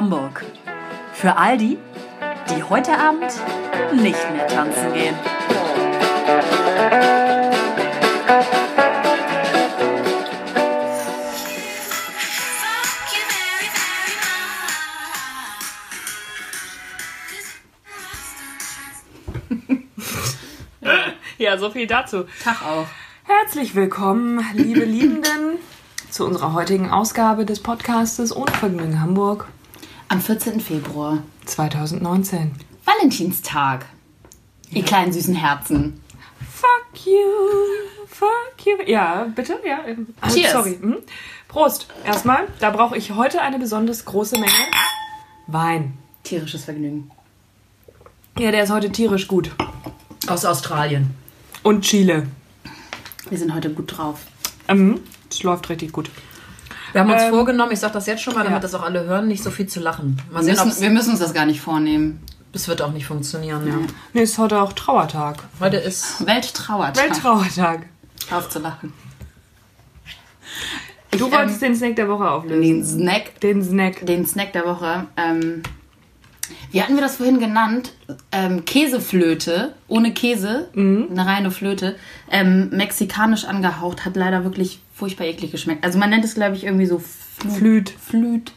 Hamburg. Für all die, die heute Abend nicht mehr tanzen gehen. Ja, so viel dazu. Tag auch. Herzlich willkommen, liebe Liebenden, zu unserer heutigen Ausgabe des Podcastes Ohne Vergnügen Hamburg Am 14. Februar, 2019. Valentinstag. Ihr kleinen süßen Herzen. Fuck you, fuck you. Ja, bitte? Ja. ähm, Cheers. Sorry. Hm? Prost. Erstmal, da brauche ich heute eine besonders große Menge Wein. Tierisches Vergnügen. Ja, der ist heute tierisch gut. Aus Australien. Und Chile. Wir sind heute gut drauf. Mhm. Es läuft richtig gut. Wir haben uns Ähm, vorgenommen, ich sage das jetzt schon mal, damit ja. das auch alle hören, nicht so viel zu lachen. Mal Wir sehen, müssen, wir müssen uns das gar nicht vornehmen. es wird auch nicht funktionieren. Ja. Nee, ist heute auch Trauertag. Heute ist Welttrauertag. Welttrauertag. Aufzulachen. Du Ich, wolltest ähm, den Snack der Woche auflösen. Den Snack, Den Snack. den Snack der Woche. Ähm, wie hatten wir das vorhin genannt? Ähm, Käseflöte, ohne Käse, eine reine Flöte. Ähm, mexikanisch angehaucht, hat leider wirklich furchtbar eklig geschmeckt. Also man nennt es, glaube ich, irgendwie so Flüt. Flüt.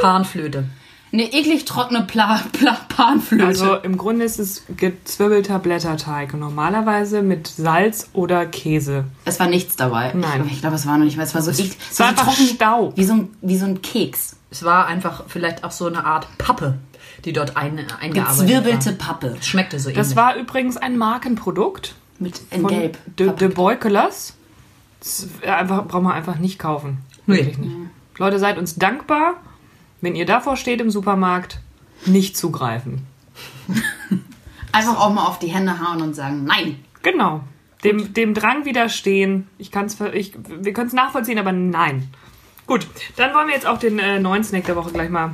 Panflöte. Eine eklig trockene Pla Pla Panflöte. Also im Grunde ist es gezwirbelter Blätterteig. Normalerweise mit Salz oder Käse. es war nichts dabei. Nein. Ich, ich glaube, es war noch nicht, weil es war so. Es war so einfach Stau. Wie so, ein, wie so ein Keks. Es war einfach vielleicht auch so eine Art Pappe, die dort ein, eingearbeitet Gezwirbelte war. Pappe. Schmeckte so Das ähnlich. war übrigens ein Markenprodukt Mit in von Gelb. De, De Beukelers. Äh, einfach, braucht man einfach nicht kaufen. Nee. Wirklich nicht. Leute, seid uns dankbar, wenn ihr davor steht im Supermarkt, nicht zugreifen. Einfach auch mal auf die Hände hauen und sagen, nein. Genau. Dem, dem Drang widerstehen. Ich kann's, ich, wir können es nachvollziehen, aber nein. Gut, dann wollen wir jetzt auch den äh, neuen Snack der Woche gleich mal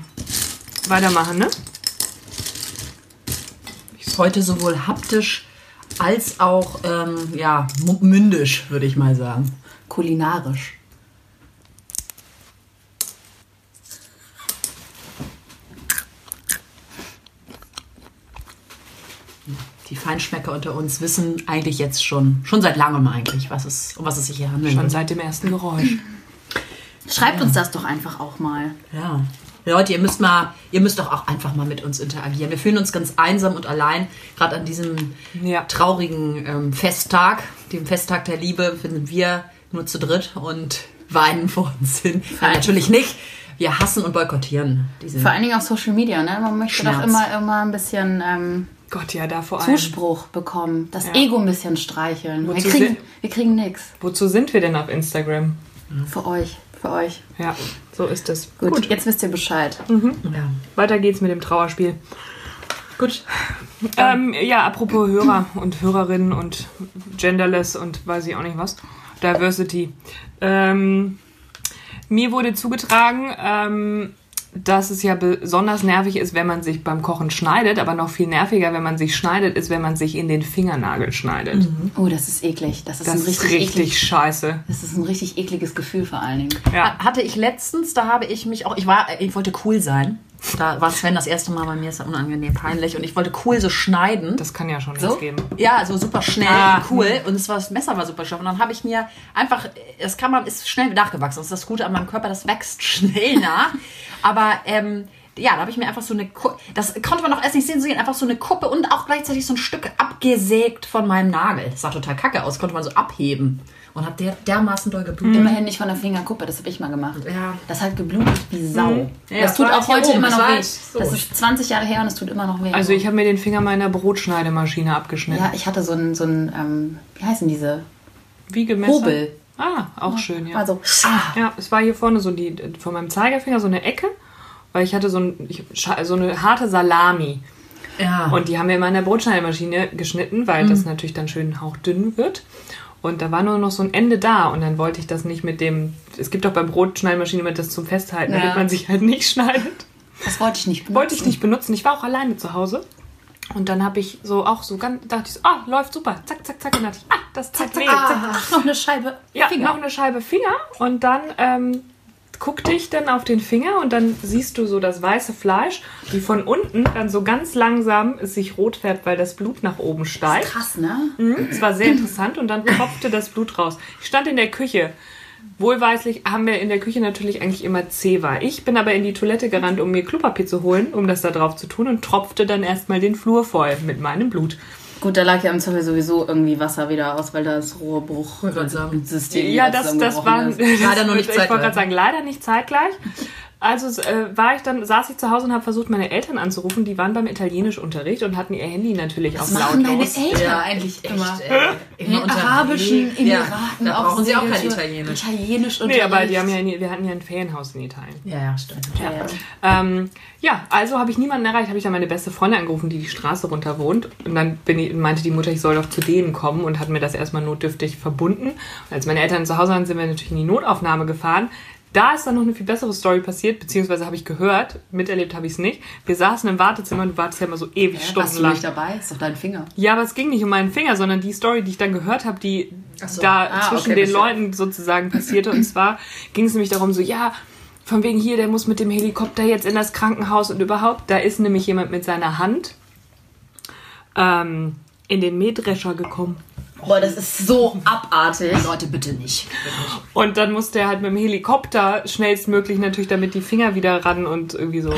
weitermachen, ne? Ist heute sowohl haptisch als auch ähm, ja, mündisch, würde ich mal sagen. Kulinarisch. Die Feinschmecker unter uns wissen eigentlich jetzt schon, schon seit langem eigentlich, was es, um was es sich hier handelt. Schon seit dem ersten Geräusch. Schreibt uns das doch einfach auch mal. Ja. Leute, ihr müsst mal, ihr müsst doch auch einfach mal mit uns interagieren. Wir fühlen uns ganz einsam und allein, gerade an diesem Ja. traurigen ähm, Festtag, dem Festtag der Liebe, sind wir nur zu dritt und weinen vor uns hin. Nein, natürlich nicht. Wir hassen und boykottieren diesen. Vor allen Dingen auf Social Media, ne? Man möchte Schmerz. doch immer, immer ein bisschen ähm, Gott, ja, da vor allem. Zuspruch bekommen. Das Ja. Ego ein bisschen streicheln. Wir Wozu kriegen, sind- wir kriegen nichts. Wozu sind wir denn auf Instagram? Für euch. Für euch. Ja, so ist es. Gut, jetzt wisst ihr Bescheid. Ja. Weiter geht's mit dem Trauerspiel. Gut. Ähm, ja, apropos Hörer und Hörerinnen und Genderless und weiß ich auch nicht was. Diversity. Ähm, mir wurde zugetragen, ähm, dass es ja besonders nervig ist, wenn man sich beim Kochen schneidet, aber noch viel nerviger, wenn man sich schneidet, ist, wenn man sich in den Fingernagel schneidet. Oh, das ist eklig. Das ist Das ein ist richtig, richtig eklig. scheiße. Das ist ein richtig ekliges Gefühl vor allen Dingen. Ja. Hatte ich letztens, da habe ich mich auch, ich war, ich wollte cool sein. Da war Sven das erste Mal bei mir, ist ja unangenehm peinlich. Und ich wollte cool so schneiden. Das kann ja schon So? geben. Ja, so super schnell, Ah. cool. Und es war, das Messer war super scharf. Und dann habe ich mir einfach, das kann man, ist schnell nachgewachsen. Das ist das Gute an meinem Körper, das wächst schnell nach. Aber, ähm, ja, da habe ich mir einfach so eine, das konnte man auch erst nicht sehen, so einfach so eine Kuppe und auch gleichzeitig so ein Stück abgesägt von meinem Nagel. Das sah total kacke aus, konnte man so abheben. Und hat der dermaßen doll geblutet. Immerhin nicht von der Fingerkuppe, das habe ich mal gemacht. Ja. Das hat geblutet wie Sau. Ja, das tut auch heute immer noch weh. so. Das ist 20 Jahre her und es tut immer noch weh. Also ich habe mir den Finger meiner Brotschneidemaschine abgeschnitten. ja, ich hatte so ein, so ein ähm, wie heißen diese? Wiegemesser. Hobel. Ah, auch schön, ja. Also, Ja, es war hier vorne so die, von meinem Zeigefinger so eine Ecke, weil ich hatte so, ein, ich, so eine harte Salami. Ja. Und die haben wir immer in der Brotschneidemaschine geschnitten, weil das natürlich dann schön hauchdünn wird. Und da war nur noch so ein Ende da und dann wollte ich das nicht mit dem. Es gibt doch beim Brotschneidemaschine immer das zum Festhalten, Ja. damit man sich halt nicht schneidet. das wollte ich nicht benutzen. Wollte ich nicht benutzen. Ich war auch alleine zu Hause. Und dann habe ich so auch so ganz, dachte ich so, ah, läuft super. Zack, zack, zack. Und dann dachte ich, ah, das weh. Zack, Ah, ach, noch eine Scheibe Ja, Finger. noch eine Scheibe Finger und dann ähm, guck dich dann auf den Finger und dann siehst du so das weiße Fleisch, wie von unten dann so ganz langsam es sich rot färbt, weil das Blut nach oben steigt. Krass, ne? Mhm, Es war sehr interessant und dann tropfte das Blut raus. Ich stand in der Küche. Wohlweislich haben wir in der Küche natürlich eigentlich immer Zewa. Ich bin aber in die Toilette gerannt, um mir Klopapier zu holen, um das da drauf zu tun und tropfte dann erstmal den Flur voll mit meinem Blut. Gut, da lag ja im Zweifel sowieso irgendwie Wasser wieder aus, weil das. Rohrbruchsystem Ja, das, das war zusammengebrochen ist. Leider noch nicht Ich wollte zeitgleich. gerade sagen, leider nicht zeitgleich. Also äh, war ich dann, saß ich zu Hause und habe versucht, meine Eltern anzurufen. Die waren beim Italienischunterricht und hatten ihr Handy natürlich auf Was machen deine. Eltern Ja, eigentlich immer? In In den arabischen Emiraten. Ja, brauchen sie auch kein Italienisch. Italienisch Nee, aber die haben ja, wir hatten ja ein Ferienhaus in Italien. Ja, ja, stimmt. Ja, ja. Ähm, ja, also habe ich niemanden erreicht, habe ich dann meine beste Freundin angerufen, die die Straße runter wohnt. Und dann bin ich, meinte die Mutter, ich soll doch zu denen kommen und hat mir das erstmal notdürftig verbunden. Und als meine Eltern zu Hause waren, sind wir natürlich in die Notaufnahme gefahren. Da ist dann noch eine viel bessere Story passiert, beziehungsweise habe ich gehört, miterlebt habe ich es nicht. Wir saßen im Wartezimmer und du wartest ja immer so ewig du stundenlang. nicht dabei? Ist doch dein Finger. Ja, aber es ging nicht um meinen Finger, sondern die Story, die ich dann gehört habe, die so. da Ah, zwischen okay, den verstehe. Leuten sozusagen passierte. Und zwar ging es nämlich darum, so, ja, von wegen hier, der muss mit dem Helikopter jetzt in das Krankenhaus und überhaupt. Da ist nämlich jemand mit seiner Hand ähm, in den Mähdrescher gekommen. Boah, das ist so abartig. Leute, bitte nicht. Und dann musste er halt mit dem Helikopter schnellstmöglich natürlich damit die Finger wieder ran und irgendwie so.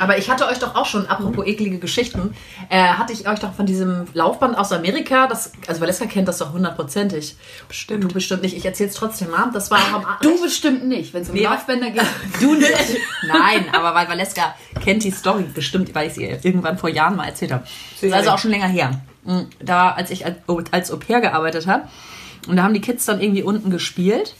Aber ich hatte euch doch auch schon, apropos eklige Geschichten, äh, hatte ich euch doch von diesem Laufband aus Amerika, das, also Valeska kennt das doch hundertprozentig. Bestimmt. Du bestimmt nicht, ich erzähl's trotzdem mal. Das war auch am Du bestimmt nicht, wenn es um Nee, Laufbänder geht. Du nicht. Nein, aber weil Valeska kennt die Story bestimmt, weil ich sie irgendwann vor Jahren mal erzählt habe. Das ist also auch schon länger her. Da, als ich als, als Au pair gearbeitet habe. Und da haben die Kids dann irgendwie unten gespielt.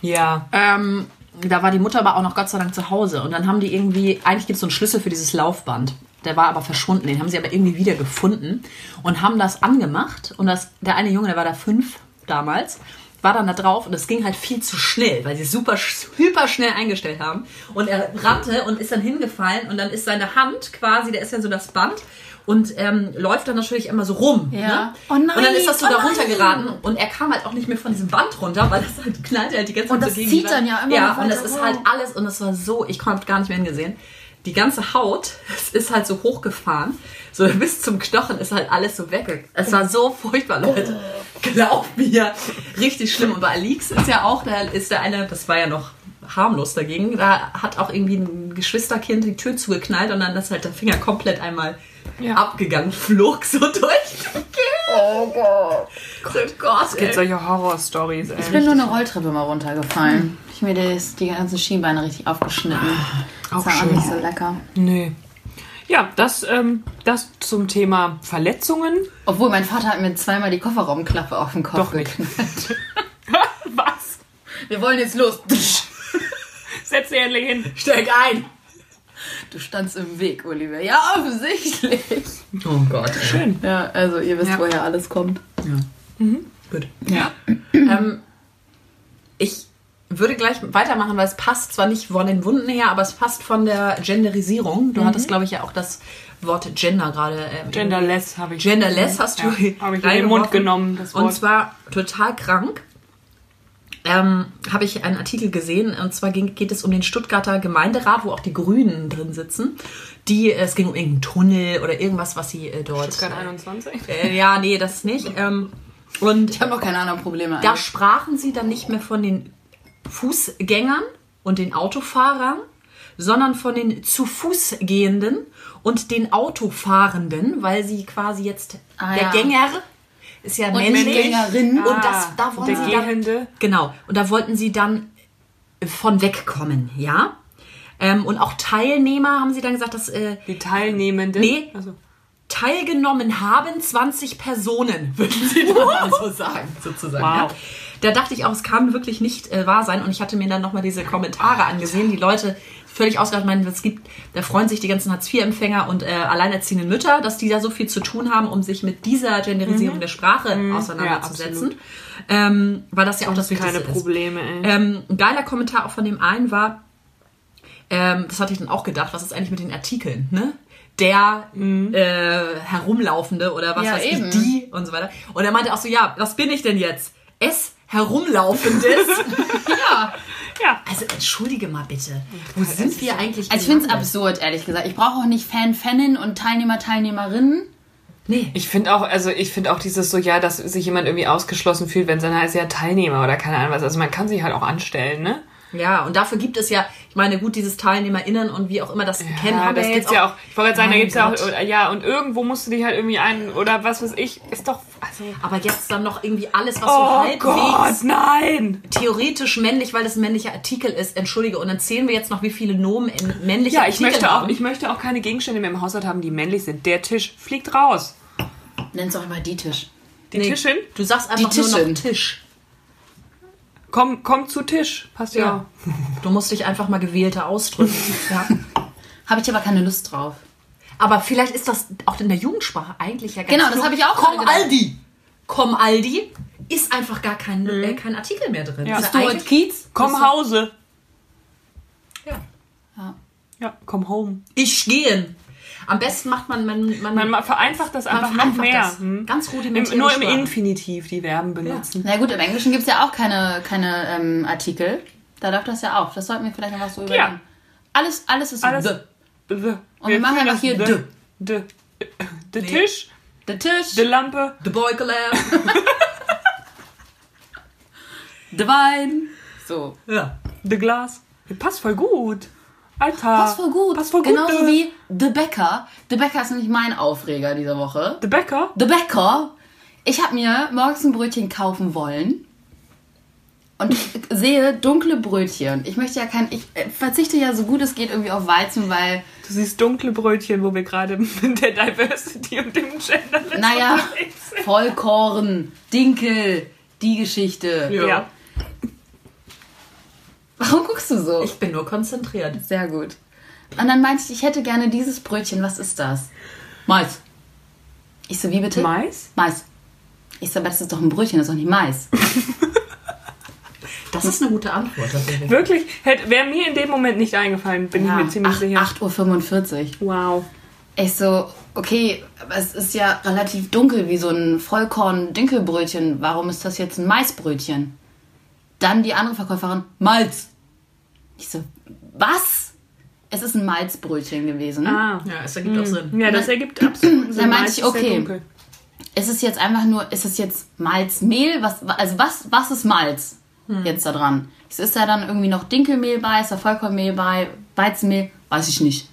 Ja. Ähm, da war die Mutter aber auch noch Gott sei Dank zu Hause. Und dann haben die irgendwie, eigentlich gibt es so einen Schlüssel für dieses Laufband. Der war aber verschwunden. Den haben sie aber irgendwie wieder gefunden und haben das angemacht. Und das, der eine Junge, der war da fünf damals, war dann da drauf und es ging halt viel zu schnell, weil sie super, super schnell eingestellt haben. Und er rannte und ist dann hingefallen und dann ist seine Hand quasi, der ist ja so das Band und ähm, läuft dann natürlich immer so rum. Ja. Ne? Oh nein, und dann ist das so oh da runtergeraten und er kam halt auch nicht mehr von diesem Band runter, weil das halt knallt halt die ganze Zeit Und das zieht Wand. dann ja immer Ja, und das ist halt alles und es war so, ich konnte gar nicht mehr hingesehen. Die ganze Haut ist halt so hochgefahren, so bis zum Knochen ist halt alles so weg. Es war so furchtbar, Leute. Glaub mir, richtig schlimm. Und bei Alix ist ja auch, da ist der eine, das war ja noch harmlos dagegen, da hat auch irgendwie ein Geschwisterkind die Tür zugeknallt und dann ist halt der Finger komplett einmal Ja. abgegangen, flog so durch. Oh Gott. Oh Gott. Es gibt solche Horror-Stories, Ich bin nur eine Rolltreppe mal runtergefallen. Ich mir das, die ganzen Schienbeine richtig aufgeschnitten. Das Auch war auch schön. nicht so lecker. Nee. Ja, das, ähm, das zum Thema Verletzungen. Obwohl, mein Vater hat mir zweimal die Kofferraumklappe auf den Kopf Doch nicht. geknallt. Was? Wir wollen jetzt los. Setz dich endlich hin. Steig ein. Du standst im Weg, Olivia. Ja, offensichtlich. Oh Gott. Schön. Ja, also ihr wisst, Ja. woher alles kommt. Gut. Ja. ähm, ich würde gleich weitermachen, weil es passt zwar nicht von den Wunden her, aber es passt von der Genderisierung. Du hattest, glaube ich, ja auch das Wort Gender gerade. Ähm, Genderless habe ich. Genderless hast du Ja, habe ich in den. Mund genommen, das Und zwar total krank. Ähm, habe ich einen Artikel gesehen und zwar ging, geht es um den Stuttgarter Gemeinderat, wo auch die Grünen drin sitzen. Die, es ging um irgendeinen Tunnel oder irgendwas, was sie äh, dort. Stuttgart 21. Äh, ja, nee, das nicht. Ähm, und Ich habe noch keine anderen Probleme. da eigentlich. sprachen sie dann nicht mehr von den Fußgängern und den Autofahrern, sondern von den zu Fuß gehenden und den Autofahrenden, weil sie quasi jetzt Ah, der ja. Gänger ist ja männlich Gängerin. und das da und wollen der sie dann, Gehende. genau und da wollten sie dann von wegkommen, ja. Ähm, und auch Teilnehmer haben sie dann gesagt, dass äh, Die Teilnehmenden. Nee. Also, teilgenommen haben 20 Personen, würden sie dann mal so sagen, sozusagen. Wow. Ja. Da dachte ich auch, es kann wirklich nicht äh, wahr sein. Und ich hatte mir dann nochmal diese Kommentare angesehen. Die Leute völlig ausgerastet meinen, es gibt, da freuen sich die ganzen Hartz-IV-Empfänger und äh, alleinerziehende Mütter, dass die da so viel zu tun haben, um sich mit dieser Genderisierung der Sprache auseinanderzusetzen. ähm, weil das ja auch das Wichtigste keine ist. Probleme, ey. Ähm, ein geiler Kommentar auch von dem einen war, ähm, das hatte ich dann auch gedacht, was ist eigentlich mit den Artikeln, ne? Der äh, herumlaufende oder was Ja, weiß eben. ich, die und so weiter. Und er meinte auch so, ja, was bin ich denn jetzt? Es, herumlaufendes. Ja. Ja. Also entschuldige mal bitte. Wo sind wir eigentlich? Also ich finde es absurd, ehrlich gesagt. Ich brauche auch nicht Fan, Fanin und Teilnehmer, Teilnehmerinnen. Nee. Ich finde auch, also ich finde auch dieses so, ja, dass sich jemand irgendwie ausgeschlossen fühlt, wenn es dann heißt, ja, Teilnehmer oder keine Ahnung was. Also man kann sich halt auch anstellen, ne? Ja, und dafür gibt es ja, ich meine, gut, dieses TeilnehmerInnen und wie auch immer das kennen, Ja, haben das gibt's ja auch. Ich wollte gerade sagen, da gibt's ja auch, ja, und irgendwo musst du dich halt irgendwie ein, oder was weiß ich, ist doch, also, Aber jetzt dann noch irgendwie alles, was so oh halbwegs Gott, nein! theoretisch männlich, weil es ein männlicher Artikel ist, entschuldige, und dann zählen wir jetzt noch, wie viele Nomen in männliche Ja, ich Artikel möchte auch, haben. ich möchte auch keine Gegenstände mehr im Haushalt haben, die männlich sind. Der Tisch fliegt raus. Nenn's doch immer die Tisch. Die Nee, Tischin, Du sagst einfach Die nur noch. Tisch. Komm, komm zu Tisch. Passt ja. Ja. Du musst dich einfach mal gewählter ausdrücken. ja. Habe ich aber keine Lust drauf. Aber vielleicht ist das auch in der Jugendsprache eigentlich ja ganz Genau, das habe ich auch Komm. Aldi! Komm Aldi ist einfach gar kein, äh, kein Artikel mehr drin. Ja. Stuart Keats? Komm Hause. Ja. Ja. Ja, komm home. Ich gehen. Am besten macht man, man, man, Man ma- vereinfacht das einfach noch vereinfacht mehr. das. Hm? Ganz Im, rudimentäre nur im Sprache. Infinitiv die Verben benutzen. Na gut, im Englischen gibt es ja auch keine, keine ähm, Artikel. Da läuft das ja auch. Das sollten wir vielleicht noch was so überlegen. Alles, alles ist so Alles- the. The. Und wir machen führen einfach das hier the. de. De. Nee. Tisch, Der Tisch, die Lampe, The Beukeler. der Wein. So. ja. the Glas. Passt voll gut. Alter. Passt voll gut. Passt voll gut. Genauso äh. wie The Bäcker. The Bäcker ist nämlich mein Aufreger dieser Woche. The Bäcker. The Bäcker. Ich habe mir morgens ein Brötchen kaufen wollen. Und ich sehe dunkle Brötchen. Ich möchte ja kein. Ich äh, verzichte ja so gut es geht irgendwie auf Weizen, weil. Du siehst dunkle Brötchen, wo wir gerade mit der Diversity und dem Gender Naja. Vollkorn, Dinkel, die Geschichte. Ja. Warum guckst du so? Ich bin nur konzentriert. Sehr gut. Und dann meinte ich, ich hätte gerne dieses Brötchen. Was ist das? Mais. Ich so, wie bitte? Mais? Mais. Ich so, aber das ist doch ein Brötchen, das ist doch nicht Mais. Das ist eine gute Antwort tatsächlich. Wirklich? Wäre mir in dem Moment nicht eingefallen, bin ich mir ziemlich Ach- sicher. 8.45 Uhr. Wow. Ich so, okay, aber es ist ja relativ dunkel wie so ein Vollkorn-Dinkelbrötchen. Warum ist das jetzt ein Maisbrötchen? Dann die andere Verkäuferin, Malz. Ich so, was? Es ist ein Malzbrötchen gewesen. Ah. Ja, es ergibt auch Sinn. Ja, das ergibt absolut Sinn. Dann meinte ich, ist okay. Ist es jetzt einfach nur, ist es jetzt Malzmehl? Was, also was, was ist Malz jetzt da dran? Es ist da dann irgendwie noch Dinkelmehl bei, ist da Vollkornmehl bei, Weizenmehl? Weiß ich nicht.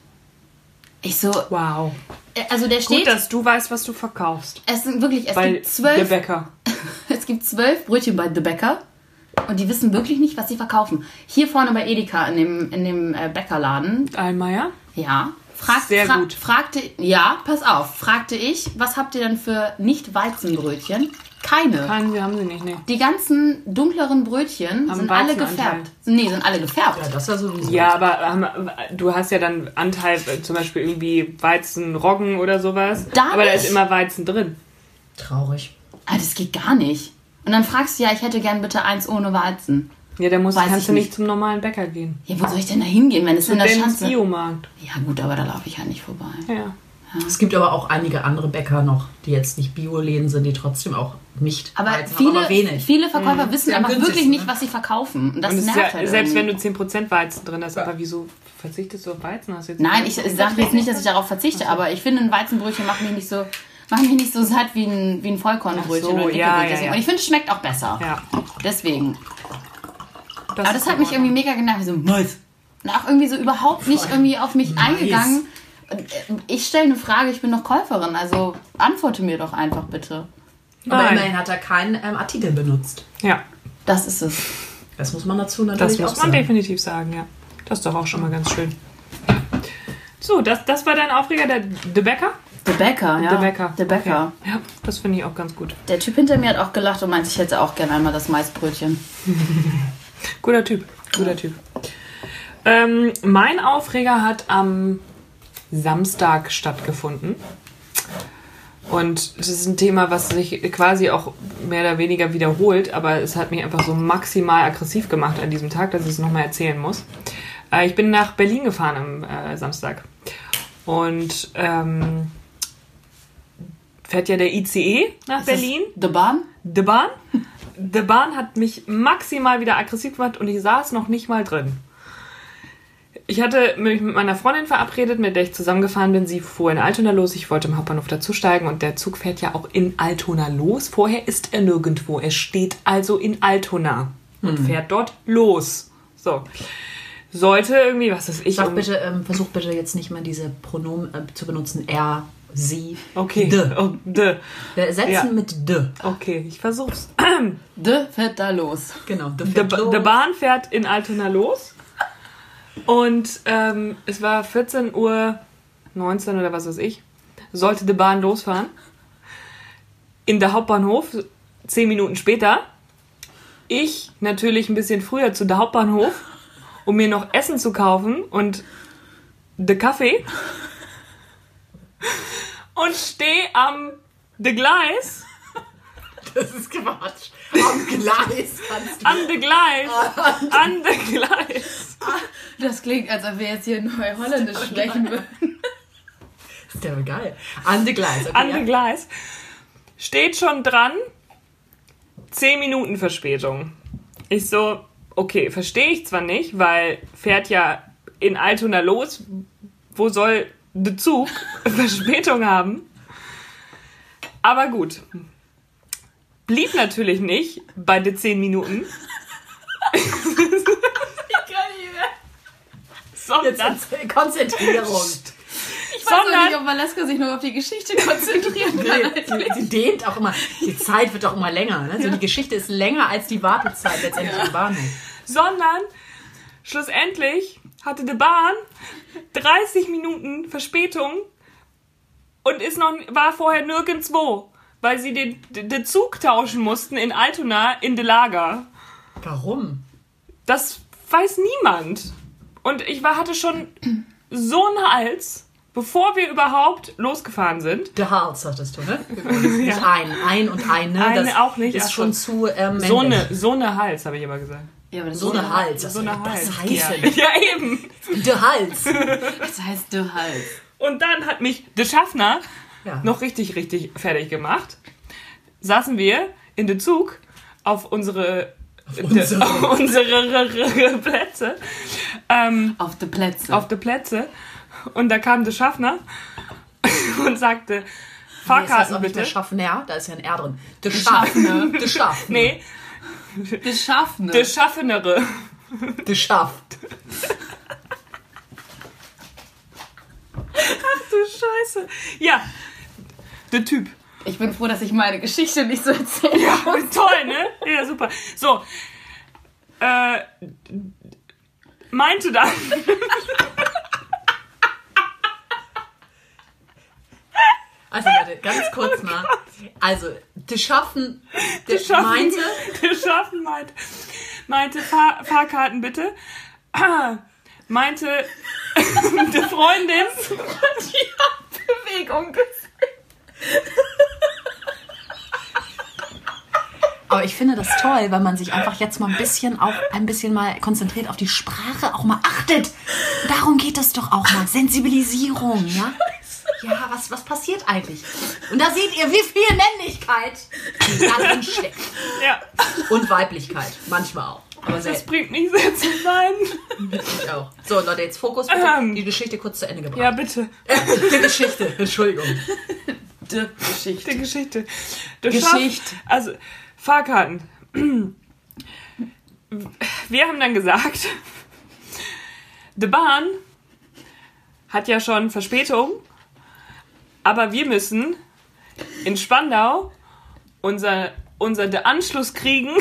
Ich so, Wow. äh, also der Gut, steht, dass du weißt, was du verkaufst. es sind wirklich, es Bei gibt der zwölf, Bäcker. es gibt zwölf Brötchen bei The Bäcker und die wissen wirklich nicht, was sie verkaufen. Hier vorne bei Edeka in dem, in dem äh, Bäckerladen, Allmeier? ja, fragt, Sehr fra gut. fragte, ja, pass auf, fragte ich, was habt ihr denn für Nicht-Weizenbrötchen? Keine. Keinen, wir haben sie nicht, ne. Die ganzen dunkleren Brötchen Haben sind alle gefärbt. Nee, sind alle gefärbt. Ja, das ist ja sowieso. Ja, aber ähm, du hast ja dann Anteil, äh, zum Beispiel irgendwie Weizen, Roggen oder sowas. Da aber da ist immer Weizen drin. Traurig. Ah, das geht gar nicht. Und dann fragst du ja, ich hätte gern bitte eins ohne Weizen. Ja, da musst, Weiß kannst ich du nicht nicht. zum normalen Bäcker gehen. Ja, wo soll ich denn da hingehen, wenn es in der Den Schanze... Biomarkt. Ja gut, aber da laufe ich ja nicht vorbei. Ja. Es gibt aber auch einige andere Bäcker noch, die jetzt nicht Bioläden sind, die trotzdem auch nicht Aber Weizen haben, viele, aber wenig. viele Verkäufer wissen Ja, am aber wirklich nicht, ne? was sie verkaufen. Und das Und nervt ja, halt selbst wenn irgendwie. du 10% Weizen drin hast, aber wieso verzichtest du auf Weizen? Hast du jetzt Nein, ich, sage jetzt nicht, dass ich darauf verzichte, aber ich finde, ein Weizenbrötchen macht mich nicht so... Macht mich nicht so satt wie ein, wie ein Vollkornbrötchen so, oder ein ja, ja, ja. Und ich finde, es schmeckt auch besser. Ja. Deswegen. Das Aber das hat mich irgendwie mega genervt. So, Mais. Und auch irgendwie so überhaupt nicht irgendwie auf mich Mais. eingegangen. Äh, Ich stelle eine Frage, ich bin doch Käuferin, also antworte mir doch einfach bitte. Aber Nein. immerhin hat er keinen ähm, Artikel benutzt. Ja, Das ist es. Das muss man dazu natürlich das muss auch man sagen. definitiv sagen, ja. Das ist doch auch schon mal ganz schön. So, das, das war dein Aufreger, der The Bäcker? Der Bäcker, ja. Der Bäcker. Der Bäcker. Okay. Ja, das finde ich auch ganz gut. Der Typ hinter mir hat auch gelacht und meinte, ich hätte auch gerne einmal das Maisbrötchen. Guter Typ, guter Typ. Ähm, mein Aufreger hat am Samstag stattgefunden. Und das ist ein Thema, was sich quasi auch mehr oder weniger wiederholt, aber es hat mich einfach so maximal aggressiv gemacht an diesem Tag, dass ich es nochmal erzählen muss. Äh, ich bin nach Berlin gefahren am äh, Samstag. Und ähm, fährt ja der ICE nach Berlin. The Bahn? Die Bahn. die Bahn hat mich maximal wieder aggressiv gemacht und ich saß noch nicht mal drin. Ich hatte mich mit meiner Freundin verabredet, mit der ich zusammengefahren bin. Sie fuhr in Altona los. Ich wollte im Hauptbahnhof dazusteigen und der Zug fährt ja auch in Altona los. Vorher ist er nirgendwo. Er steht also in Altona und fährt dort los. So. Sollte irgendwie, was ist ich? Sag bitte, ähm, versuch bitte jetzt nicht mehr diese Pronomen äh, zu benutzen. Er, sie. Okay. De. Oh, de. Wir ersetzen Ja. mit de. Okay, ich versuch's. De fährt da los. Genau. De Der Ba- der Bahn fährt in Altona los. Und ähm, es war 14 Uhr 19 oder was weiß ich. Sollte die Bahn losfahren. In der Hauptbahnhof, 10 Minuten später. Ich natürlich ein bisschen früher zu der Hauptbahnhof, um mir noch Essen zu kaufen und de Kaffee. Und stehe am de Gleis, Das ist Quatsch. Am Gleis kannst du. an de Gleis, an de Gleis. Das klingt, als ob wir jetzt hier Neuholländisch sprechen würden. Das ist ja geil. An de Gleis. Okay, an ja. dem Gleis. Steht schon dran. 10 Minuten Verspätung. Ich so, okay, verstehe ich zwar nicht, weil fährt ja in Altona los. Wo soll der Zug Verspätung haben? Aber gut. Blieb natürlich nicht bei den 10 Minuten. sondern, Jetzt Konzentrierung. Ich weiß auch Sondern- nicht, ob Valeska sich nur auf die Geschichte konzentrieren kann. Sie, sie dehnt auch immer. Die Zeit wird auch immer länger. Ne? So, Die Geschichte ist länger als die Wartezeit letztendlich im Bahnhof. sondern schlussendlich hatte die Bahn 30 Minuten Verspätung und ist noch, war vorher nirgendwo, weil sie den, den Zug tauschen mussten in Altona in de Lager. Warum? Das weiß niemand. Und ich war, hatte schon so einen Hals, bevor wir überhaupt losgefahren sind. Der Hals hattest du, ne? Nicht ein. Ein und eine. Eine das auch nicht, Ist ach schon zu ähm, So eine, so eine Hals, habe ich immer gesagt. Ja, aber das So eine Hals. So eine das Hals. heißen? Ja, ja eben. Der Hals. Das heißt de Hals. Und dann hat mich der Schaffner Ja. noch richtig, richtig fertig gemacht. Saßen wir in den Zug auf unsere, unsere. auf unsere Plätze. Ähm, Auf de Plätze. auf die Plätze. Und da kam der Schaffner und sagte, Nee, ist das Fahrkarten auch nicht der bitte. Schaffner? Da ist ja ein R drin. Der Schaffner. Schaffner. Der Schaffner. Nee, de Schaffner. der Schaffnere. Der Schafft. Du Scheiße. Ja, der Typ. Ich bin froh, dass ich meine Geschichte nicht so erzähle. Ja, toll, ne? Ja, super. So. Äh, meinte dann, Also Leute, ganz kurz mal. Also, der Schaffen, der Schaffen- meinte, der Schaffen meinte, meinte Fahr Fahrkarten bitte. Ah, meinte die Freundin, Bewegung. aber ich finde das toll, weil man sich einfach jetzt mal ein bisschen auch ein bisschen mal konzentriert auf die Sprache, auch mal achtet. Darum geht es doch auch mal. Sensibilisierung, ja? Ja, was, was passiert eigentlich? Und da seht ihr, wie viel Männlichkeit da drin steckt. ja, Und Weiblichkeit, manchmal auch. Aber das selten. bringt mich sehr zum Weinen. Ich auch. So, Leute, jetzt Fokus bitte. Ähm. Die Geschichte kurz zu Ende gebracht. Ja, bitte. Die Geschichte, Entschuldigung. De Geschichte. Die Geschichte. Der Geschichte. Schaff- also, Fahrkarten. Wir haben dann gesagt, die Bahn hat ja schon Verspätung, aber wir müssen in Spandau unser, unser Anschluss kriegen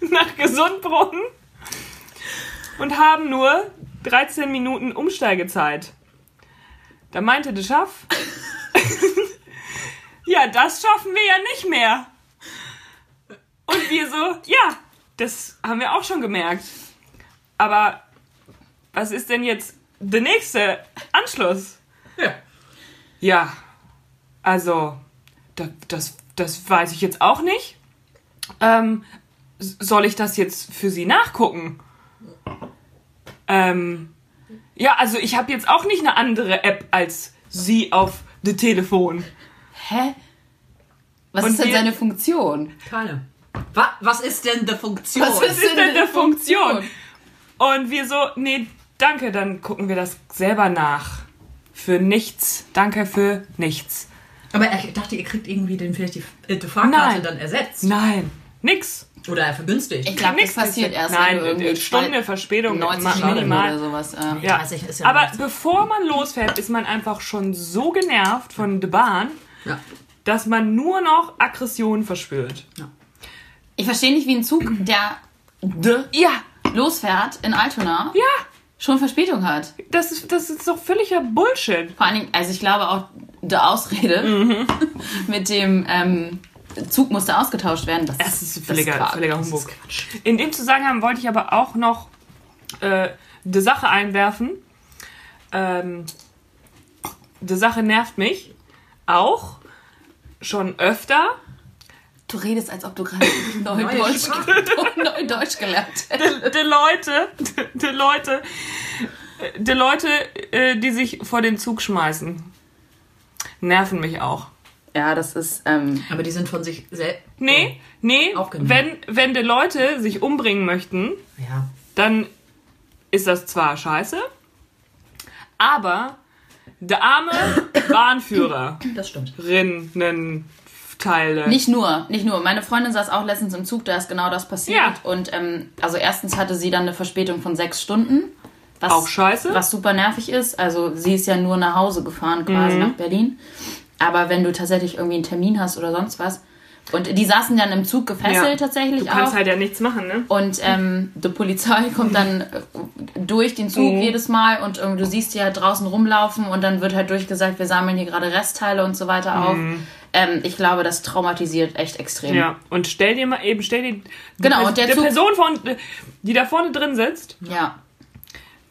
nach Gesundbrunnen und haben nur 13 Minuten Umsteigezeit. Da meinte der Schaff, ja, das schaffen wir ja nicht mehr. Und wir so, ja, das haben wir auch schon gemerkt. Aber was ist denn jetzt der nächste Anschluss? Ja. Ja, also, da, das, das weiß ich jetzt auch nicht. Ähm, soll ich das jetzt für Sie nachgucken? Ähm, ja, also ich habe jetzt auch nicht eine andere App als Sie auf dem Telefon. Hä? Was Und ist denn seine Funktion? Keine. Was, was ist denn die Funktion? Was Was ist denn der Funktion? Und wir so, nee, danke, dann gucken wir das selber nach. Für nichts. Danke für nichts. Aber ich dachte, ihr kriegt irgendwie den, vielleicht die, äh, die Fahrkarte Nein. dann ersetzt. Nein, nix. Oder vergünstigt. Ich glaube, das Nix passiert erst, Nein, wenn du irgendwie eine Stunde Verspätung 90 ma- Minuten minimal. oder sowas. Äh. Ja. weiß ich, ist ja Aber nichts. bevor man losfährt, ist man einfach schon so genervt von der Bahn, ja. dass man nur noch Aggression verspürt. Ich verstehe nicht, wie ein Zug, der de Ja, losfährt in Altona, ja, schon Verspätung hat. das ist, das ist doch völliger Bullshit. Vor allen Dingen, also ich glaube auch, die Ausrede Mhm. mit dem ähm, Zug musste ausgetauscht werden. Das, Das ist das völliger, Quark. völliger Das Humbug. ist Quatsch. In dem Zusammenhang wollte ich aber auch noch äh, die Sache einwerfen. Ähm, die Sache nervt mich auch schon öfter. Du redest, als ob du gerade Neudeutsch, Neudeutsch gelernt hättest. Die Leute, die Leute, die Leute, äh, die sich vor den Zug schmeißen, nerven mich auch. Ja, das ist, ähm, Aber die sind von sich selbst. Nee, nee, wenn, wenn die Leute sich umbringen möchten, Ja. dann ist das zwar scheiße, aber der arme Bahnführer, Das stimmt. Rinnenteile. Nicht nur, nicht nur. Meine Freundin saß auch letztens im Zug, da ist genau das passiert. Ja. Und ähm, also erstens hatte sie dann eine Verspätung von sechs Stunden. Was, Auch scheiße. Was super nervig ist. Also sie ist ja nur nach Hause gefahren, quasi Mhm. nach Berlin. Aber wenn du tatsächlich irgendwie einen Termin hast oder sonst was. Und die saßen dann im Zug gefesselt Ja. tatsächlich du kannst auch. halt ja nichts machen, ne? Und ähm, die Polizei kommt dann äh, durch den Zug Mhm. jedes Mal und ähm, du siehst die halt draußen rumlaufen und dann wird halt durchgesagt, wir sammeln hier gerade Restteile und so weiter auf. Ähm, ich glaube, das traumatisiert echt extrem. Ja, und stell dir mal eben, stell dir die, Genau, Pers- und der die Zug- Person, von, die da vorne drin sitzt, Ja,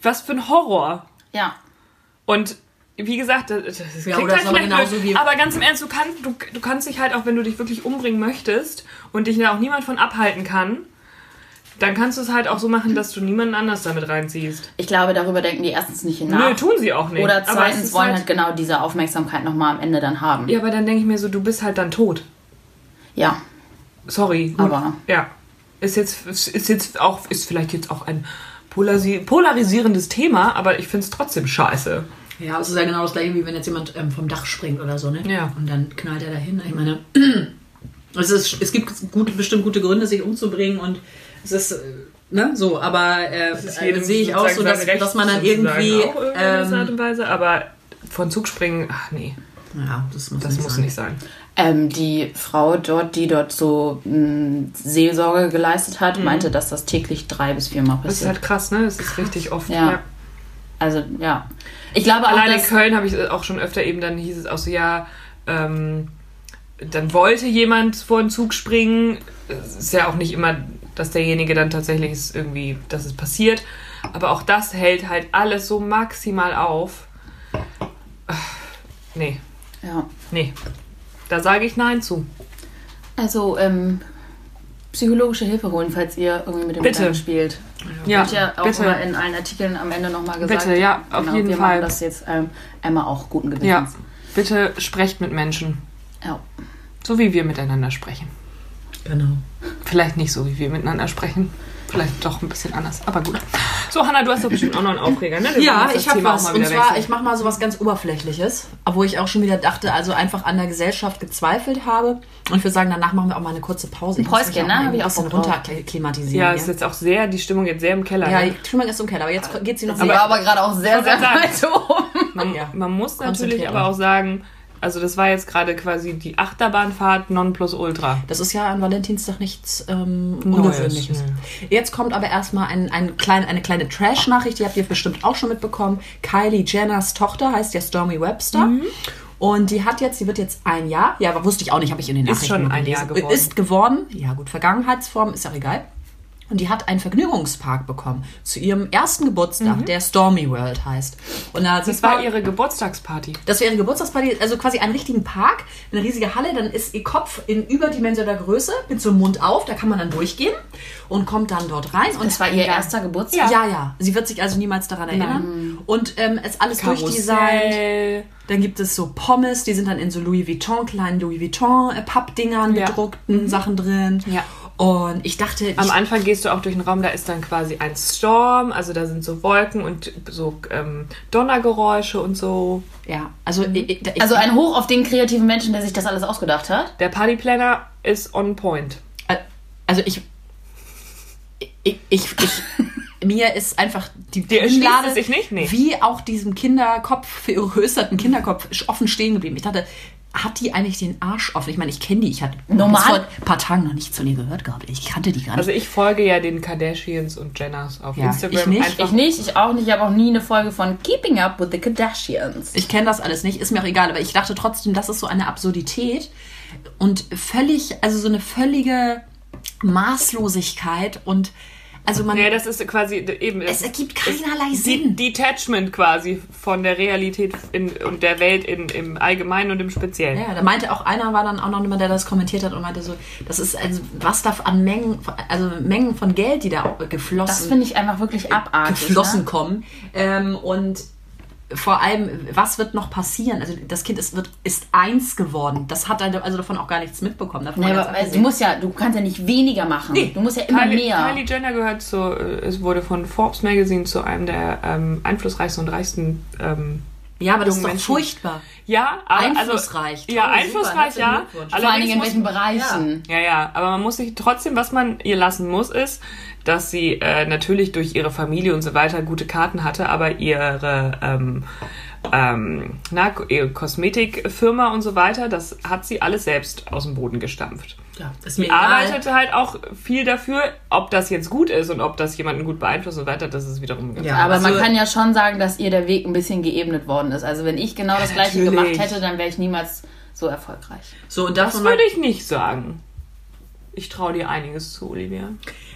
was für ein Horror. ja. Und wie gesagt, das, das klingt oder halt vielleicht genauso blöd, wie- aber ganz im Ernst, du, kannst, du, du kannst dich halt auch, wenn du dich wirklich umbringen möchtest und dich da auch niemand von abhalten kann, dann kannst du es halt auch so machen, dass du niemanden anders damit reinziehst. Ich glaube, darüber denken die erstens nicht nach. Nö, tun sie auch nicht. Oder zweitens wollen halt genau diese Aufmerksamkeit nochmal am Ende dann haben. Ja, aber dann denke ich mir so, du bist halt dann tot. Ja, Sorry. Gut. Aber- Ja. Ist jetzt, ist jetzt auch, ist vielleicht jetzt auch ein polarisi polarisierendes Thema, aber ich finde es trotzdem scheiße. Ja, es ist ja genau das gleiche, wie wenn jetzt jemand ähm, vom Dach springt oder so, ne? Ja. Und dann knallt er dahin. Ich meine, es, ist, es gibt gute, bestimmt gute Gründe, sich umzubringen und es ist, äh, ne, so, aber äh, ist äh, sehe ich auch so, dass, dass man dann irgendwie. Auch irgendwie gewisser Art Ähm, und Weise, aber von Zug springen, ach nee, ja, das muss, das nicht muss sein. nicht sein. ähm, die Frau dort, die dort so mh, Seelsorge geleistet hat, meinte, dass das täglich drei bis viermal Mhm. Das ist passiert. halt krass, ne? Das ist richtig oft. Ja. Also, ja. Ich glaube auch, Allein in. Köln habe ich auch schon öfter eben, dann hieß es auch so, ja, ähm, dann wollte jemand vor den Zug springen. Es ist ja auch nicht immer, dass derjenige dann tatsächlich ist irgendwie, dass es passiert. Aber auch das hält halt alles so maximal auf. Ach, Nee, Ja. nee. Da sage ich Nein zu. Also, ähm, psychologische Hilfe holen, falls ihr irgendwie mit dem Bitte. Gedanken spielt. Ja, Wird ja auch bitte. immer in allen Artikeln am Ende nochmal gesagt. Bitte, ja, auf Genau, jeden wir Fall. machen das jetzt ähm, einmal auch guten Gewissens. Ja, bitte sprecht mit Menschen. Ja. So wie wir miteinander sprechen. Genau. Vielleicht nicht so, wie wir miteinander sprechen. Vielleicht doch ein bisschen anders. Aber gut. So, Hanna, du hast doch bestimmt auch noch einen Aufreger, ne? Wir Ja, ich habe was. Und zwar, wechseln. ich mache mal so was ganz Oberflächliches, wo ich auch schon wieder dachte, also einfach an der Gesellschaft gezweifelt habe. Und ich würde sagen, danach machen wir auch mal eine kurze Pause. Ich muss Päuschen, ne? mal Hab ich ein auch drauf. runterklimatisieren. Ja, Ja, ist jetzt auch sehr, die Stimmung jetzt sehr im Keller. ja ne? die Stimmung ist im Keller, aber jetzt geht sie noch Sie war aber gerade auch sehr, sehr weit oben. man, Ja. man muss natürlich aber auch sagen, also das war jetzt gerade quasi die Achterbahnfahrt non plus ultra. Das ist ja an Valentinstag nichts ähm, Ungewöhnliches. nee. Jetzt kommt aber erstmal ein, ein klein, eine kleine Trash-Nachricht, die habt ihr bestimmt auch schon mitbekommen. Kylie Jenners Tochter heißt ja Stormy Webster. Mhm. Und die hat jetzt, die wird jetzt ein Jahr, ja, aber wusste ich auch nicht, habe ich in den Ist Nachrichten schon nur ein. Jahr geworden. Ist geworden, ja gut, Vergangenheitsform, ist ja egal. Und die hat einen Vergnügungspark bekommen zu ihrem ersten Geburtstag, der Stormy World heißt. Und da Mhm. Das war ihre Geburtstagsparty. das wäre ihre Geburtstagsparty, also quasi einen richtigen Park, eine riesige Halle, dann ist ihr Kopf in überdimensioneller Größe mit so einem Mund auf, da kann man dann durchgehen und kommt dann dort rein. Und Das war ihr ja. erster Geburtstag? Ja, ja. Sie wird sich also niemals daran erinnern. Und ähm, ist alles durchdesignt. Karussell. Dann gibt es so Pommes, die sind dann in so Louis Vuitton, kleinen Louis Vuitton äh, Pappdingern, Ja. gedruckten Sachen drin. Ja. Und ich dachte, Am ich, Anfang gehst du auch durch den Raum, da ist dann quasi ein Storm, also da sind so Wolken und so ähm, Donnergeräusche und so. ja, also ich, ich, Also ein Hoch auf den kreativen Menschen, der sich das alles ausgedacht hat. Der Partyplanner ist on point. also ich, ich, ich, ich mir ist einfach die es sich nicht? Nee. wie auch diesem Kinderkopf, vergrößerten Kinderkopf offen stehen geblieben. Ich dachte, hat die eigentlich den Arsch offen? Ich meine, ich kenne die. Ich hatte Normal- bis vor ein paar Tagen noch nichts von ihr gehört gehabt. Ich kannte die gar nicht. Also ich folge ja den Kardashians und Jenners auf Ja, Instagram. ich nicht. Einfach, Ich nicht, ich auch nicht. Ich habe auch nie eine Folge von Keeping Up with the Kardashians. Ich kenne das alles nicht, ist mir auch egal, aber ich dachte trotzdem, das ist so eine Absurdität und völlig, also so eine völlige Maßlosigkeit und also man. ja, das ist quasi eben. Es ergibt keinerlei es- Sinn. De Detachment quasi von der Realität in, und der Welt in, im Allgemeinen und im Speziellen. ja, da meinte auch einer, war dann auch noch jemand, der das kommentiert hat und meinte so, das ist also, was da an Mengen, also Mengen von Geld, die da auch Das geflossen, finde ich einfach wirklich abartig. geflossen Ne? kommen. Ähm, und vor allem, was wird noch passieren? Also das Kind ist, wird, ist eins geworden. Das hat er also davon auch gar nichts mitbekommen. Davon Nee, aber also, du musst ja, du kannst ja nicht weniger machen. Du musst ja immer Kylie, mehr. Kylie Jenner gehört zu, äh, es wurde von Forbes Magazine zu einem der ähm, einflussreichsten und reichsten. Ähm, ja, aber das ist doch Menschen. furchtbar. ja, aber Einflussreich. Also, ja, Toll, einflussreich, super, ja. Vor allen Dingen in welchen Bereichen. Ja, ja, aber man muss sich trotzdem, was man ihr lassen muss, ist, dass sie äh, natürlich durch ihre Familie und so weiter gute Karten hatte, aber ihre ähm, ähm, na, ihre Kosmetikfirma und so weiter, das hat sie alles selbst aus dem Boden gestampft. Ja, ist Sie arbeitet halt auch viel dafür, ob das jetzt gut ist und ob das jemanden gut beeinflusst und so weiter, das ist wiederum ganz Ja. Aber Also- man kann ja schon sagen, dass ihr der Weg ein bisschen geebnet worden ist. Also wenn ich genau das gleiche natürlich. gemacht hätte, dann wäre ich niemals so erfolgreich. So, und Das davon würde ich nicht sagen. Ich traue dir einiges zu, Olivia.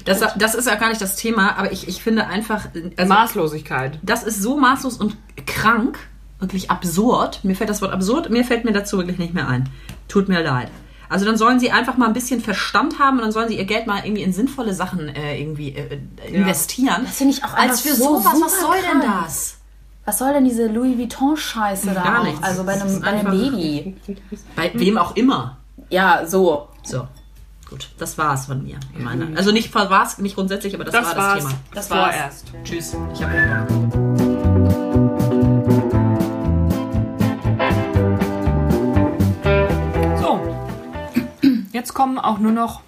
das, das ist ja gar nicht das Thema, aber ich, ich finde einfach, also, Maßlosigkeit. das ist so maßlos und krank, wirklich absurd. Mir fällt das Wort absurd, mir fällt mir dazu wirklich nicht mehr ein. Tut mir leid. Also dann sollen sie einfach mal ein bisschen Verstand haben und dann sollen sie ihr Geld mal irgendwie in sinnvolle Sachen äh, irgendwie äh, äh, investieren. Das finde ich auch Als für so sowas, was soll denn das? Was soll denn diese Louis Vuitton-Scheiße da Gar auch? nichts. Also bei einem, bei einem Baby. Bei wem auch immer. Ja, so. So, gut, das war's von mir. Meiner. Also nicht von war's, nicht grundsätzlich, aber das, Das war war's. das Thema. Das war's. Vorerst. Tschüss, ich habe jetzt kommen auch nur noch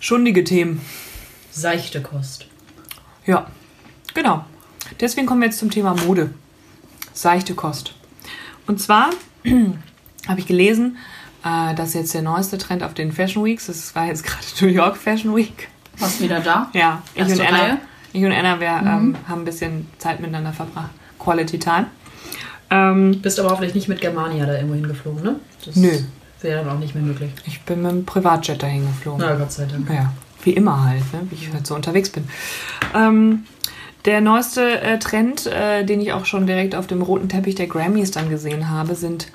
schundige Themen. Seichte Kost. Ja, genau. Deswegen kommen wir jetzt zum Thema Mode. Seichte Kost. Und zwar habe ich gelesen, äh, dass jetzt der neueste Trend auf den Fashion Weeks, das war jetzt gerade New York Fashion Week. Was wieder da? Ja, ich und, Anna, Reihe? ich und Anna, wir ähm, haben ein bisschen Zeit miteinander verbracht. Quality Time. Ähm, Bist aber hoffentlich nicht mit Germania da irgendwo hingeflogen, ne? Das Nö. Wäre dann auch nicht mehr möglich. ich bin mit dem Privatjet dahin geflogen. Na, Gott sei Dank. Ja, wie immer halt, ne? wie ich halt so unterwegs bin. Ähm, der neueste äh, Trend, äh, den ich auch schon direkt auf dem roten Teppich der Grammys dann gesehen habe, sind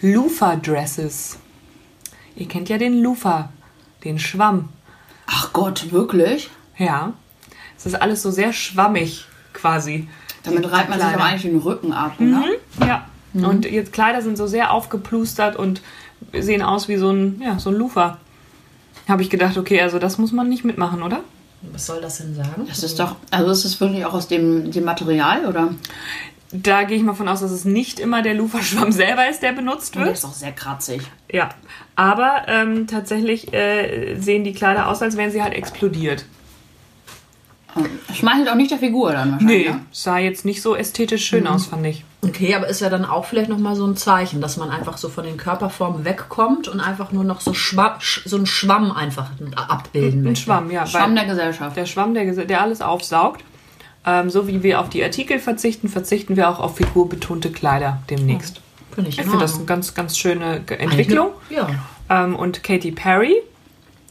Loofah-Dresses. Ihr kennt ja den Loofah, den Schwamm. Ach Gott, wirklich? Ja, es ist alles so sehr schwammig quasi. Damit reibt man sich Kleider. aber eigentlich den Rücken ab, ne? Ja. Und jetzt Kleider sind so sehr aufgeplustert und sehen aus wie so ein, ja, so ein Loofah. Habe ich gedacht, okay, also das muss man nicht mitmachen, oder? Was soll das denn sagen? Das ist doch, also ist es wirklich auch aus dem, dem Material, oder? Da gehe ich mal von aus, dass es nicht immer der Luferschwamm selber ist, der benutzt Der wird. ist auch sehr kratzig. Ja, aber ähm, tatsächlich äh, sehen die Kleider aus, als wären sie halt explodiert. Schmeichelt auch nicht der Figur dann wahrscheinlich. Nee, ne? sah jetzt nicht so ästhetisch schön aus, fand ich. Okay, aber ist ja dann auch vielleicht nochmal so ein Zeichen, dass man einfach so von den Körperformen wegkommt und einfach nur noch so, Schwamm, sch- so einen Schwamm einfach abbilden Ein möchte. Schwamm, ja. Schwamm der Gesellschaft. der Schwamm, der, der alles aufsaugt. Ähm, so wie wir auf die Artikel verzichten, verzichten wir auch auf figurbetonte Kleider demnächst. Finde ich, Ich in finde das eine ganz, ganz schöne Entwicklung. Ja. Ähm, und Katy Perry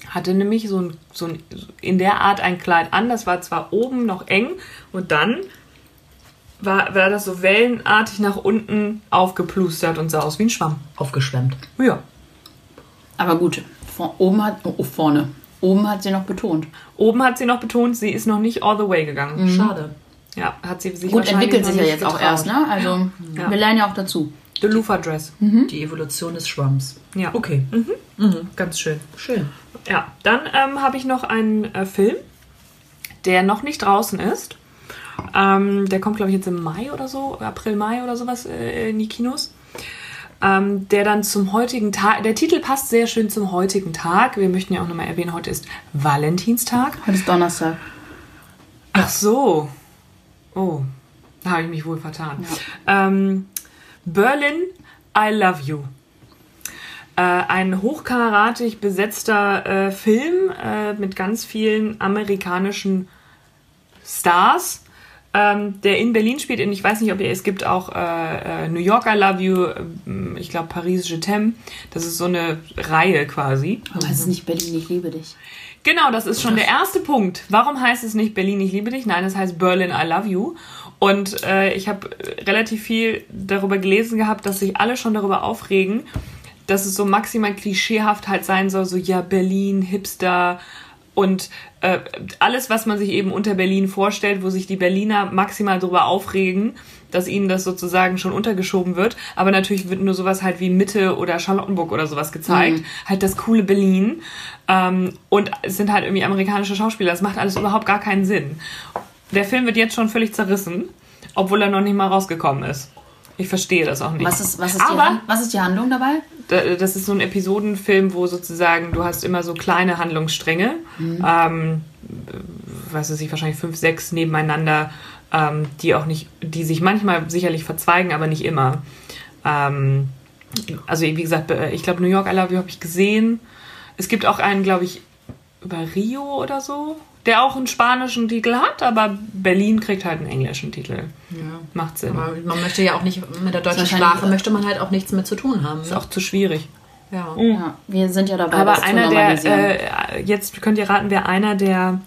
hatte nämlich so ein, so ein in der Art ein Kleid an. Das war zwar oben noch eng und dann war, war das so wellenartig nach unten aufgeplustert und sah aus wie ein Schwamm. Aufgeschwemmt. Ja. Aber gut, vor, oben hat, oh, vorne. Oben hat sie noch betont. Oben hat sie noch betont, sie ist noch nicht all the way gegangen. Schade. Ja, hat sie sich Gut, entwickelt sich ja jetzt auch getraut. erst, ne? Also, Ja. wir lernen ja auch dazu. The Loofah Dress. Die Evolution des Schwamms. Ja. Okay. Ganz schön. Schön. Ja, dann ähm, habe ich noch einen äh, Film, der noch nicht draußen ist. Ähm, der kommt, glaube ich, jetzt im Mai oder so, April, Mai oder sowas äh, in die Kinos. Ähm, der dann zum heutigen Tag, der Titel passt sehr schön zum heutigen Tag. Wir möchten ja auch nochmal erwähnen, heute ist Valentinstag. Heute ist Donnerstag. Ach so. Oh, da habe ich mich wohl vertan. Ähm, Berlin, I Love You. Äh, ein hochkarätig besetzter äh, Film äh, mit ganz vielen amerikanischen Stars, ähm, der in Berlin spielt. Und ich weiß nicht, ob ihr, es gibt auch äh, äh, New York, I Love You, ähm, ich glaube Paris, Je t'aime. Das ist so eine Reihe quasi. Warum heißt es nicht Berlin, ich liebe dich? Genau, das ist schon der erste Punkt. Warum heißt es nicht Berlin, ich liebe dich? Nein, es heißt Berlin, I love you. Und äh, ich habe relativ viel darüber gelesen gehabt, dass sich alle schon darüber aufregen, dass es so maximal klischeehaft halt sein soll, so ja, Berlin, Hipster und äh, alles, was man sich eben unter Berlin vorstellt, wo sich die Berliner maximal darüber aufregen, dass ihnen das sozusagen schon untergeschoben wird. Aber natürlich wird nur sowas halt wie Mitte oder Charlottenburg oder sowas gezeigt. Halt das coole Berlin. Ähm, und es sind halt irgendwie amerikanische Schauspieler. Das macht alles überhaupt gar keinen Sinn. Der Film wird jetzt schon völlig zerrissen, obwohl er noch nicht mal rausgekommen ist. Ich verstehe das auch nicht. Was ist, was, ist die, Aber Han- was ist die Handlung dabei? da- das ist so ein Episodenfilm, wo sozusagen du hast immer so kleine Handlungsstränge, Mhm. ähm, weiß ich, wahrscheinlich fünf, sechs nebeneinander, ähm, die auch nicht, die sich manchmal sicherlich verzweigen, aber nicht immer. Ähm, also wie gesagt, ich glaube New York I Love You habe ich gesehen. Es gibt auch einen, glaube ich, über Rio oder so, der auch einen spanischen Titel hat, aber Berlin kriegt halt einen englischen Titel. Ja. Macht Sinn. Aber man möchte ja auch nicht, mit der deutschen Sprache möchte man halt auch nichts mit zu tun haben. Ist Ne? auch zu schwierig. Ja. Ja, wir sind ja dabei, Aber das zu einer der, äh, jetzt könnt ihr raten, wer einer der,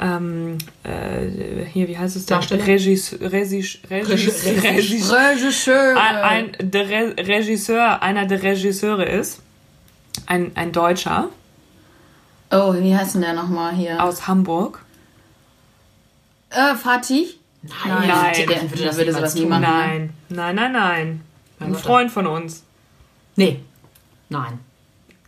ähm, äh, hier, wie heißt es da? Regis, Regis, Regis, Regis- Regis, Regisseur. ein, ein der Re Regisseur, einer der Regisseure ist. Ein, ein Deutscher Oh, wie heißt denn der nochmal hier? aus Hamburg. Äh, Fatih? Nein, Nein. der, der würde, würde sowas nie machen. ne? Nein, nein, nein, nein. Ein. Freund von uns. Nee. Nein.